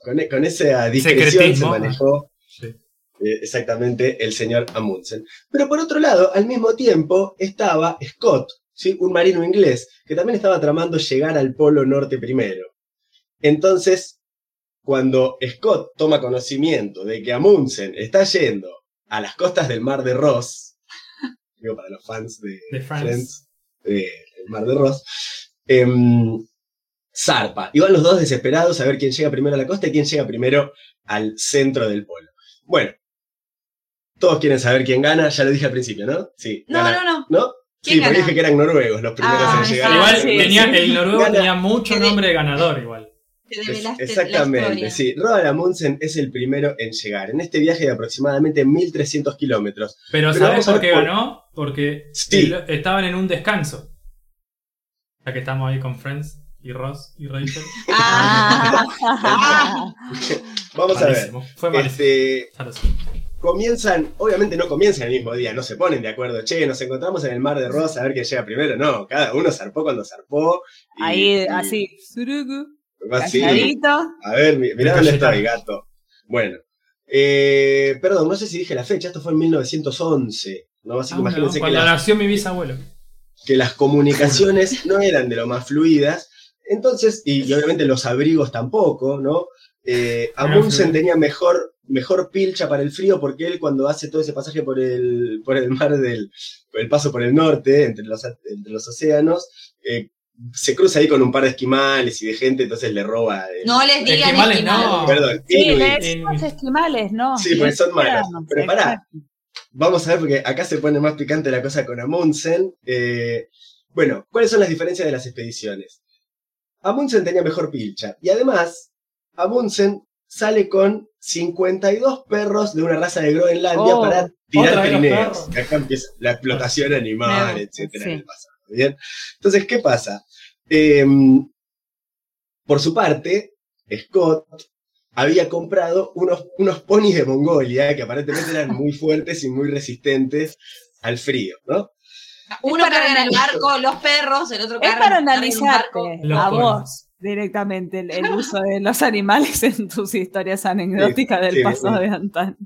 con, e- con esa discreción se manejó Sí. eh, exactamente el señor Amundsen. Pero por otro lado, al mismo tiempo estaba Scott, ¿sí? un marino inglés, que también estaba tramando llegar al Polo Norte primero. Entonces, cuando Scott toma conocimiento de que Amundsen está yendo a las costas del Mar de Ross, <laughs> digo para los fans de, De Friends. Eh, el Mar de Ross, em, zarpa. Y van los dos desesperados a ver quién llega primero a la costa y quién llega primero al centro del polo. Bueno, todos quieren saber quién gana, ya lo dije al principio, ¿no? Sí. No, gana- no, no. ¿No? ¿Quién Sí, gana? dije que eran noruegos los primeros Ah, en llegar. sí. Igual sí, tenía, sí. el noruego Gana. tenía mucho nombre de ganador igual. Te la exactamente, historia. sí. Roald Amundsen es el primero en llegar. En este viaje de aproximadamente 1300 kilómetros. Pero Pero ¿sabes por qué por- ganó? Porque Sí. estaban en un descanso. Ya que estamos ahí con Friends y Ross y Rachel. <laughs> Ah, <laughs> Vamos a ver. Fue malísimo. Este. Comienzan, obviamente no comienzan el mismo día, no se ponen de acuerdo. Che, nos encontramos en el Mar de Ross a ver quién llega primero. No, cada uno zarpó cuando zarpó. y- Ahí, y- así, surugu, así. A ver, mi- mirá De dónde Cayetano. estoy, gato. Bueno. Eh, perdón, no sé si dije la fecha, esto fue en 1911. ¿no? Así Ah, que no, imagínense que, cuando la- nació mi bisabuelo. que las comunicaciones no eran de lo más fluidas. Entonces, y, y obviamente los abrigos tampoco, ¿no? Eh, Amundsen tenía mejor, mejor pilcha para el frío porque él cuando hace todo ese pasaje por el, por el mar del, el paso por el norte, entre los, entre los océanos, eh, se cruza ahí con un par de esquimales y de gente, entonces le roba. el- no les digan Esquimales, esquimales. no. Perdón, Sí, inuit. esquimales, ¿no. Sí, porque son malos. Pero pará. Vamos a ver, porque acá se pone más picante la cosa con Amundsen. Eh, bueno, ¿cuáles son las diferencias de las expediciones? Amundsen tenía mejor pilcha. Y además, Amundsen sale con 52 perros de una raza de Groenlandia Oh, para tirar trineos. Y acá empieza la explotación animal, Me- etcétera, sí. en el pasado. ¿bien? Entonces, ¿qué pasa? Eh, por su parte, Scott había comprado unos, unos ponis de Mongolia que aparentemente eran muy fuertes y muy resistentes al frío, ¿no? Uno carga en el barco, los perros, el otro Es carga en analizarte barco. Los a vos directamente el, el uso de los animales <laughs> en tus historias anecdóticas del sí, pasado sí. de antaño.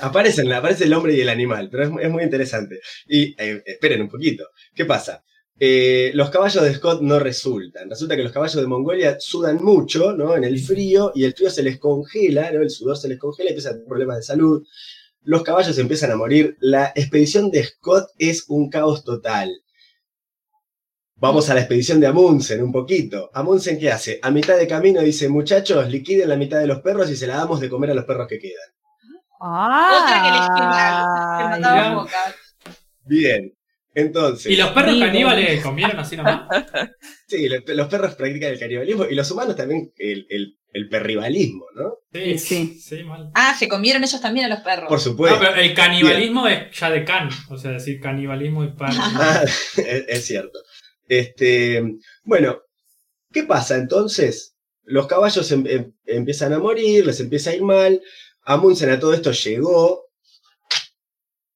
Aparecen, aparece el hombre y el animal, pero es, es muy interesante. Y eh, esperen un poquito. ¿Qué pasa? Eh, los caballos de Scott no resultan. Resulta que los caballos de Mongolia sudan mucho, ¿no? En el frío, y el frío se les congela, ¿no? El sudor se les congela y empiezan a tener problemas de salud. Los caballos empiezan a morir. La expedición de Scott es un caos total. Vamos a la expedición de Amundsen un poquito. Amundsen, ¿qué hace? A mitad de camino dice, muchachos, liquiden la mitad de los perros y se la damos de comer a los perros que quedan. Otra que esquimal, que focas. Bien. Entonces, ¿Y los perros caníbales comieron así nomás? <laughs> sí, lo- los perros practican el canibalismo y los humanos también el, el, el perribalismo, ¿no? Sí, Sí. sí, mal. Ah, se comieron ellos también a los perros. Por supuesto. No, pero el canibalismo es ya de can. O sea, decir canibalismo y pan. <laughs> Ah, es, es cierto. Este, bueno, ¿qué pasa entonces? Los caballos em- em- empiezan a morir, les empieza a ir mal. Amundsen a todo esto llegó,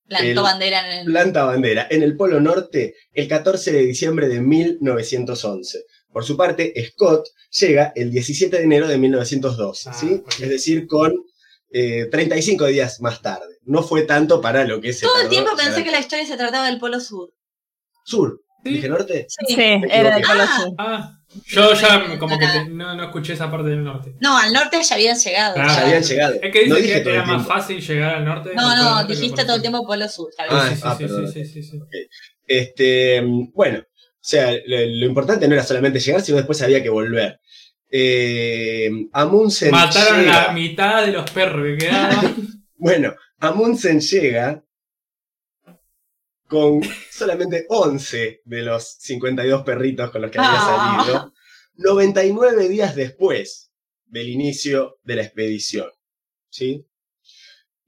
Plantó el- bandera en el. planta bandera en el Polo Norte el 14 de diciembre de 1911. Por su parte, Scott llega el 17 de enero de 1912, Ah, ¿sí? Es decir, con eh, 35 días más tarde. No fue tanto para lo que se Todo el tiempo pensé que la historia se trataba del Polo Sur. Sur. ¿Dije norte? Sí, era de. Polo Ah. Sur. Ah, yo ya como que te- no, no escuché esa parte del norte. No, al norte ya habían llegado. Claro. Ya habían llegado. Es que no dije que todo era el más tiempo. fácil llegar al norte. No, al no, norte que dijiste por todo el tiempo Polo Sur. bien. Ah, sí, sí, ah, sí, perdón. sí, sí, sí, sí. Este, bueno, o sea, lo, lo importante no era solamente llegar, sino después había que volver. Eh, Amundsen Mataron llega- la mitad de los perros que quedaban. <laughs> Bueno, Amundsen llega con solamente 11 de los 52 perritos con los que había Ah. salido, 99 días después del inicio de la expedición. ¿Sí?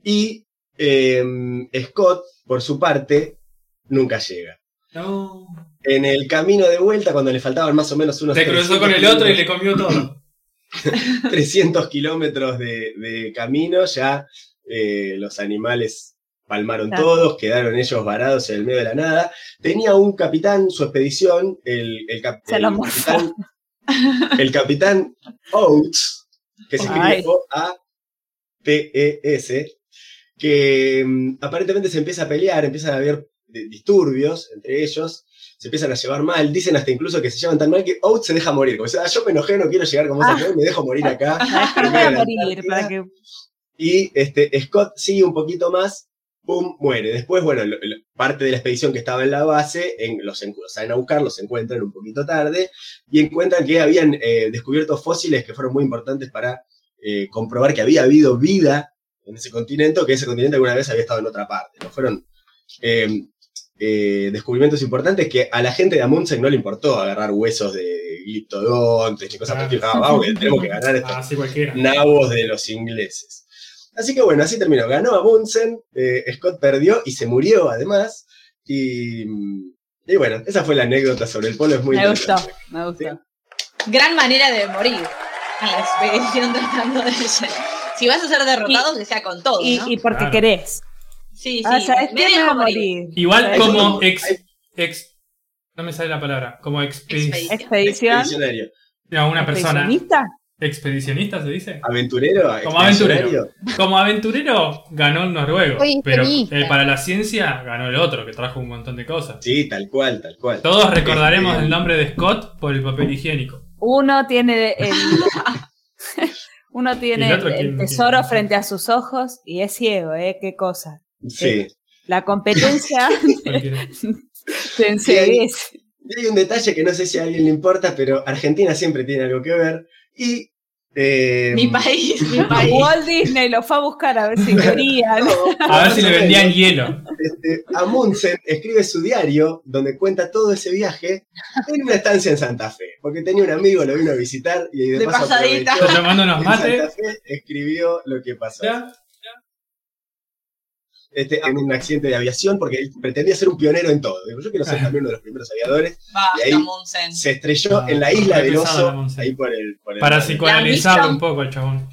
Y eh, Scott, por su parte, nunca llega. No. En el camino de vuelta, cuando le faltaban más o menos unos Se cruzó 300 con el otro y le kilómetros- comió todo. <laughs> 300 kilómetros de, de camino, ya eh, los animales palmaron Claro. todos, quedaron ellos varados en el medio de la nada. Tenía un capitán, su expedición, el, el, cap- capitán, el capitán Oates, que se escribe O-A-T-E-S, que mm, aparentemente se empieza a pelear, empiezan a haber di- disturbios entre ellos, se empiezan a llevar mal, dicen hasta incluso que se llevan tan mal que Oates se deja morir, como dice, "Ah, yo me enojé, no quiero llegar como esa Ah. me dejo morir acá. Déjame en medio de la morir Antártida". para que. Y este, Scott sigue un poquito más, pum, muere. Después, bueno, lo- lo- parte de la expedición que estaba en la base, en, los en- salen a buscar, los encuentran un poquito tarde y encuentran que habían eh, descubierto fósiles que fueron muy importantes para eh, comprobar que había habido vida en ese continente o que ese continente alguna vez había estado en otra parte. ¿no? Fueron eh, eh, descubrimientos importantes que a la gente de Amundsen no le importó agarrar huesos de gliptodontes y cosas por. Ah, vamos, que tenemos que ganar <laughs> estos Así cualquiera. nabos de los ingleses. Así que bueno, así terminó. Ganó Amundsen, eh, Scott perdió y se murió además. Y, y bueno, esa fue la anécdota sobre el polo. Es muy Me gustó, me gustó. Gran manera de morir en la expedición tratando de Si vas a ser derrotado, que sea con todo, Y, ¿no? y porque Claro. querés. sí, sí. Ah, me Me a morir. morir. Igual como ex, ex. No me sale la palabra. Como expedi- Expedición. Expedición. Expedicionario. no, una persona. ¿Expedicionista? ¿Expedicionista se dice? Aventurero. Como aventurero. Como aventurero ganó el noruego. Pero eh, para la ciencia ganó el otro, que trajo un montón de cosas. Sí, tal cual, tal cual. Todos recordaremos Este, el nombre de Scott por el papel higiénico. Uno tiene el. <laughs> <laughs> Uno tiene ¿Y el tesoro frente a sus ojos y es ciego, ¿eh? Qué cosa. Sí. La competencia <laughs> te enseguece. Y hay un detalle que no sé si a alguien le importa, pero Argentina siempre tiene algo que ver. Y. eh, Mi país, mi <laughs> país. Walt Disney lo fue a buscar a ver si <laughs> querían. <laughs> A ver si le vendían hielo. Este, Amundsen escribe su diario donde cuenta todo ese viaje en una estancia en Santa Fe, porque tenía un amigo, lo vino a visitar y de, De paso pasadita. aprovechó Tomando unos en mates. Santa Fe, escribió lo que pasó Ya. Este, en un accidente de aviación porque él pretendía ser un pionero en todo. Digo, Yo quiero ser también uno de los primeros aviadores. Basta, Y ahí- Amundsen. Se estrelló Ah, en la isla del oso, ahí por el... por el- Para psicoanalizarlo un poco al chabón.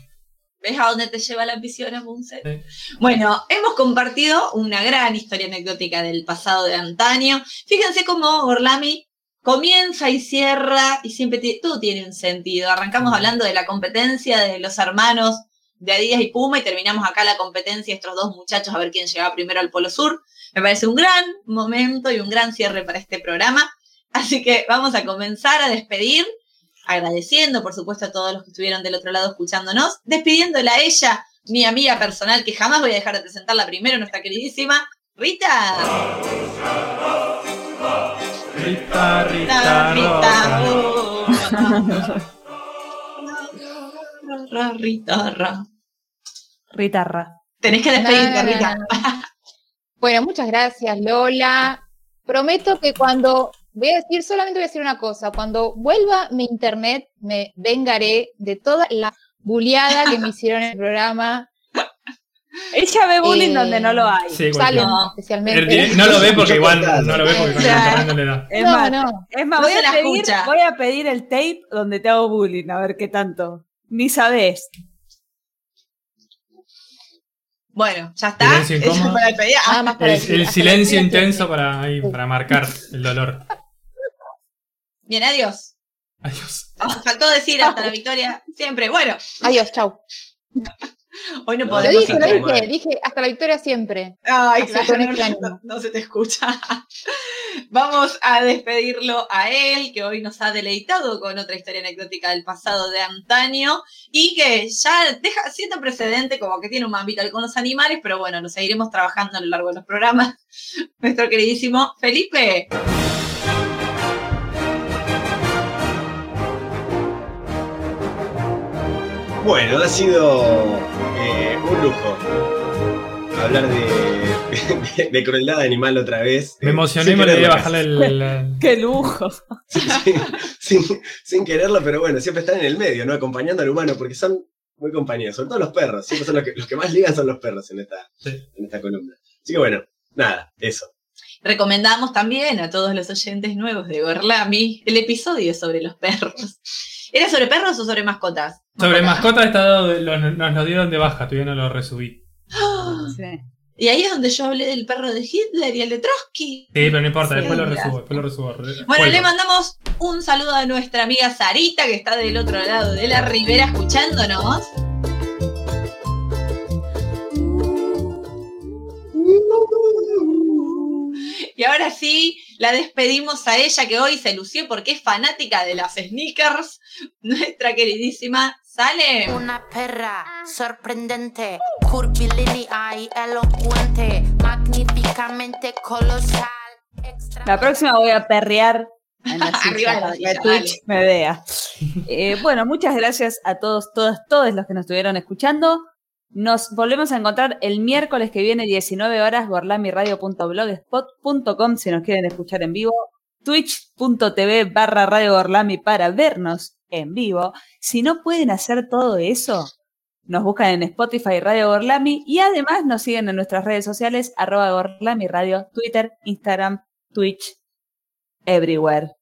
¿Ves a dónde te lleva la ambición, Amundsen? Sí. Bueno, hemos compartido una gran historia anecdótica del pasado de antaño. Fíjense cómo Orlami comienza y cierra y siempre todo tiene un sentido. Arrancamos hablando de la competencia de los hermanos de Adidas y Puma y terminamos acá la competencia estos dos muchachos a ver quién llegaba primero al Polo Sur. Me parece un gran momento y un gran cierre para este programa. Así que vamos a comenzar a despedir, agradeciendo por supuesto a todos los que estuvieron del otro lado escuchándonos, despidiéndola a ella, mi amiga personal, que jamás voy a dejar de presentarla primero, nuestra queridísima Rita. Rita, Rita, Rita, Rita, Rita, ra. Ritarra. Tenés que despedirte, No, no, no, Rita. no. Bueno, muchas gracias, Lola. Prometo que cuando voy a decir, solamente voy a decir una cosa, cuando vuelva mi internet, me vengaré de toda la buleada que me <laughs> hicieron en el programa. Ella ve bullying Eh, donde no lo hay. Sí, especialmente. No lo ve porque igual <laughs> no lo ve porque con el Ya. internet no le da. Es No, más, no. es más No voy, a pedir, voy a pedir el tape donde te hago bullying, a ver qué tanto. Ni sabes. Bueno, ya está. Silencio para despedir. Ah, más para El, el silencio intenso para, ahí, para marcar el dolor. Bien, adiós. Adiós. Faltó decir hasta la victoria siempre. Bueno, Adiós, chau. hoy no Lo Lo podemos dije, lo Podemos ir. dije, dije hasta la victoria siempre. Ay, claro, no, este ánimo. no- no se te escucha. Vamos a despedirlo a él, que hoy nos ha deleitado con otra historia anecdótica del pasado de antaño y que ya deja siendo precedente como que tiene un mambito con los animales, pero bueno, lo seguiremos trabajando a lo largo de los programas. <laughs> Nuestro queridísimo Felipe. Bueno, ha sido eh, un lujo hablar de, de, <laughs> de crueldad animal otra vez. Me emocioné y me olvidé bajarle el. el- ¡Qué lujo! <laughs> sin, sin quererlo, pero bueno, siempre están en el medio, ¿no? Acompañando al humano, porque son muy compañía, sobre todo los perros. Siempre son los que, los que más ligan son los perros en esta, Sí. en esta columna. Así que bueno, nada, eso. Recomendamos también a todos los oyentes nuevos de Gorlami el episodio sobre los perros. ¿Era sobre perros o sobre mascotas? Sobre mascota está dado- lo- nos lo dieron de baja, todavía no lo resubí. ¡Ah! Sí. Y ahí es donde yo hablé del perro de Hitler y el de Trotsky. Sí, pero no importa, Sí, después lo resubo, después lo resubo. Re- Bueno, le mandamos un saludo a nuestra amiga Sarita, que está del otro lado de la ribera escuchándonos. Y ahora sí, la despedimos a ella que hoy se lució porque es fanática de las sneakers. <laughs> Nuestra queridísima Sale. Una perra sorprendente, curvilínea y elocuente, magníficamente colosal. extra- La próxima voy a perrear en la <laughs> Arriba de la Twitch me vea. <laughs> Eh, bueno, muchas gracias a todos, todas, todos los que nos estuvieron escuchando. Nos volvemos a encontrar el miércoles que viene, 19 horas, gorlamiradio.blogspot.com si nos quieren escuchar en vivo. Twitch.tv barra Radio Gorlami para vernos en vivo. Si no pueden hacer todo eso, nos buscan en Spotify Radio Gorlami y además nos siguen en nuestras redes sociales, arroba Gorlami Radio, Twitter, Instagram, Twitch, everywhere.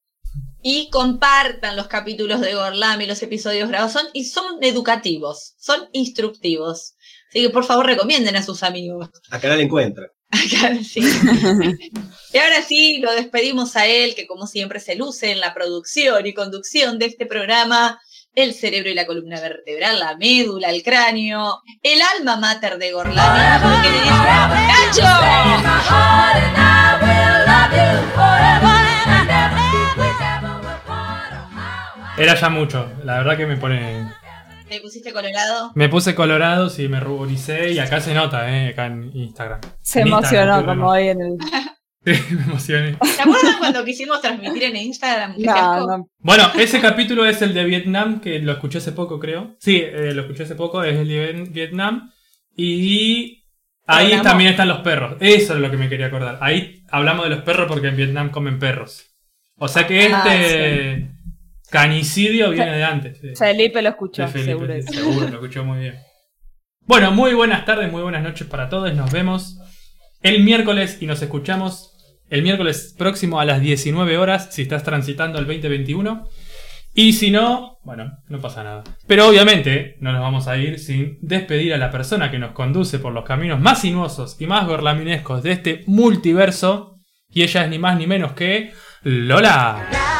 Y compartan los capítulos de Gorlami, los episodios grabados. Son, y son educativos, son instructivos. Así que por favor recomienden a sus amigos. Acá la encuentran. <laughs> Acá, sí. <laughs> Y ahora sí, lo despedimos a él, que como siempre se luce en la producción y conducción de este programa, el cerebro y la columna vertebral, la médula, el cráneo, el alma mater de Gorlami. Era ya mucho, la verdad que me pone. ¿Te pusiste colorado? Me puse colorado, sí, me ruboricé y acá se nota, eh, acá en Instagram. Se En emocionó Instagram, como hoy en el... <laughs> Sí, <laughs> me emocioné. ¿Te acuerdas cuando quisimos transmitir en Instagram? No. Bueno, ese capítulo es el de Vietnam, que lo escuché hace poco, creo. Sí, eh, lo escuché hace poco, es el de Vietnam. Y ahí también están los perros. Eso es lo que me quería acordar. Ahí hablamos de los perros porque en Vietnam comen perros. O sea que Ah, este canicidio viene de antes. sí. Felipe lo escuchó, Felipe, seguro. sí, seguro, lo escuchó muy bien. Bueno, muy buenas tardes, muy buenas noches para todos. Nos vemos el miércoles y nos escuchamos el miércoles próximo a las 19 horas si estás transitando el 2021. Y si no, bueno, no pasa nada. Pero obviamente no nos vamos a ir sin despedir a la persona que nos conduce por los caminos más sinuosos y más gorlaminescos de este multiverso. Y ella es ni más ni menos que Lola.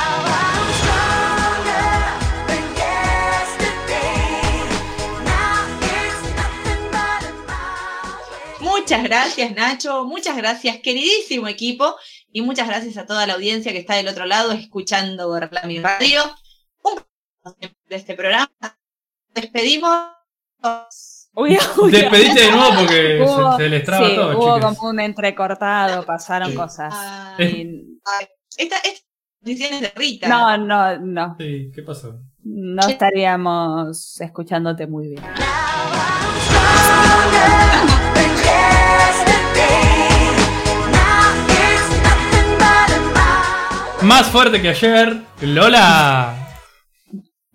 Muchas gracias, Nacho. Muchas gracias, queridísimo equipo. Y muchas gracias a toda la audiencia que está del otro lado escuchando Gorlami Radio. Un de este programa. Despedimos. Uy, uy, Despedite de nuevo porque <laughs> Hubo- se, se les traba sí, todo, hubo como un entrecortado, pasaron Sí. cosas. Ay, Y- esta, decisiones de Rita. no, no, no. Sí, ¿qué pasó? No estaríamos escuchándote muy bien. Más fuerte que ayer, Lola.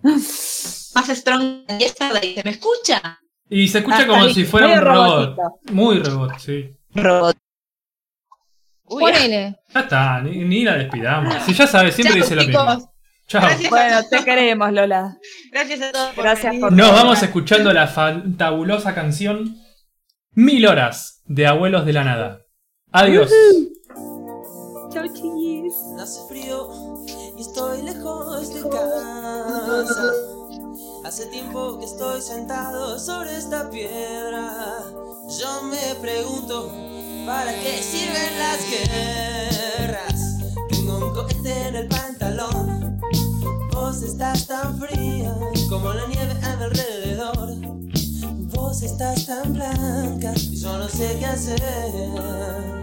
Más strong than yesterday. ¿Se me escucha? Y se escucha Ah, como si fuera un robot. robotito. Muy robot, sí. Robot. Ponele. Ya está, ni, ni la despidamos. Si ya sabes, siempre dice lo chicos. mismo. Chao. Gracias. Bueno, te queremos, Lola. Gracias a todos. por Gracias por- Nos vamos escuchando la fantabulosa canción Mil horas de Abuelos de la Nada. Adiós. Chiquis. Hace frío y estoy lejos de casa. Hace tiempo que estoy sentado sobre esta piedra. Yo me pregunto, ¿para qué sirven las guerras? Tengo un cohete en el pantalón. Vos estás tan fría como la nieve a mi alrededor. Vos estás tan blanca y yo no sé qué hacer.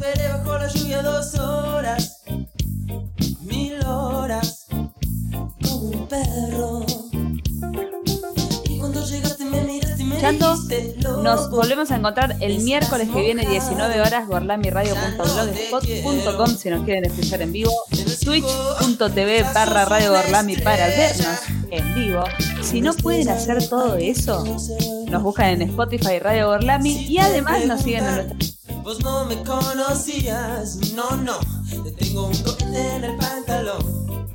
Esperé bajo la lluvia dos horas, mil horas, como un perro. Y cuando llegaste me miraste y me escuchando. Nos volvemos a encontrar el miércoles que viene, 19 horas, gorlamiradio.blogspot.com si nos quieren escuchar en vivo. Twitch.tv barra Radio Gorlami para vernos en vivo. Si no pueden hacer todo eso, nos buscan en Spotify Radio Gorlami y además nos siguen en nuestra Vos no me conocías, no, no. Te tengo un cohete en el pantalón.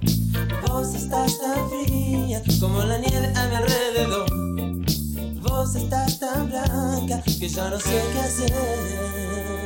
Vos estás tan fría como la nieve a mi alrededor. Vos estás tan blanca que ya no sé qué hacer.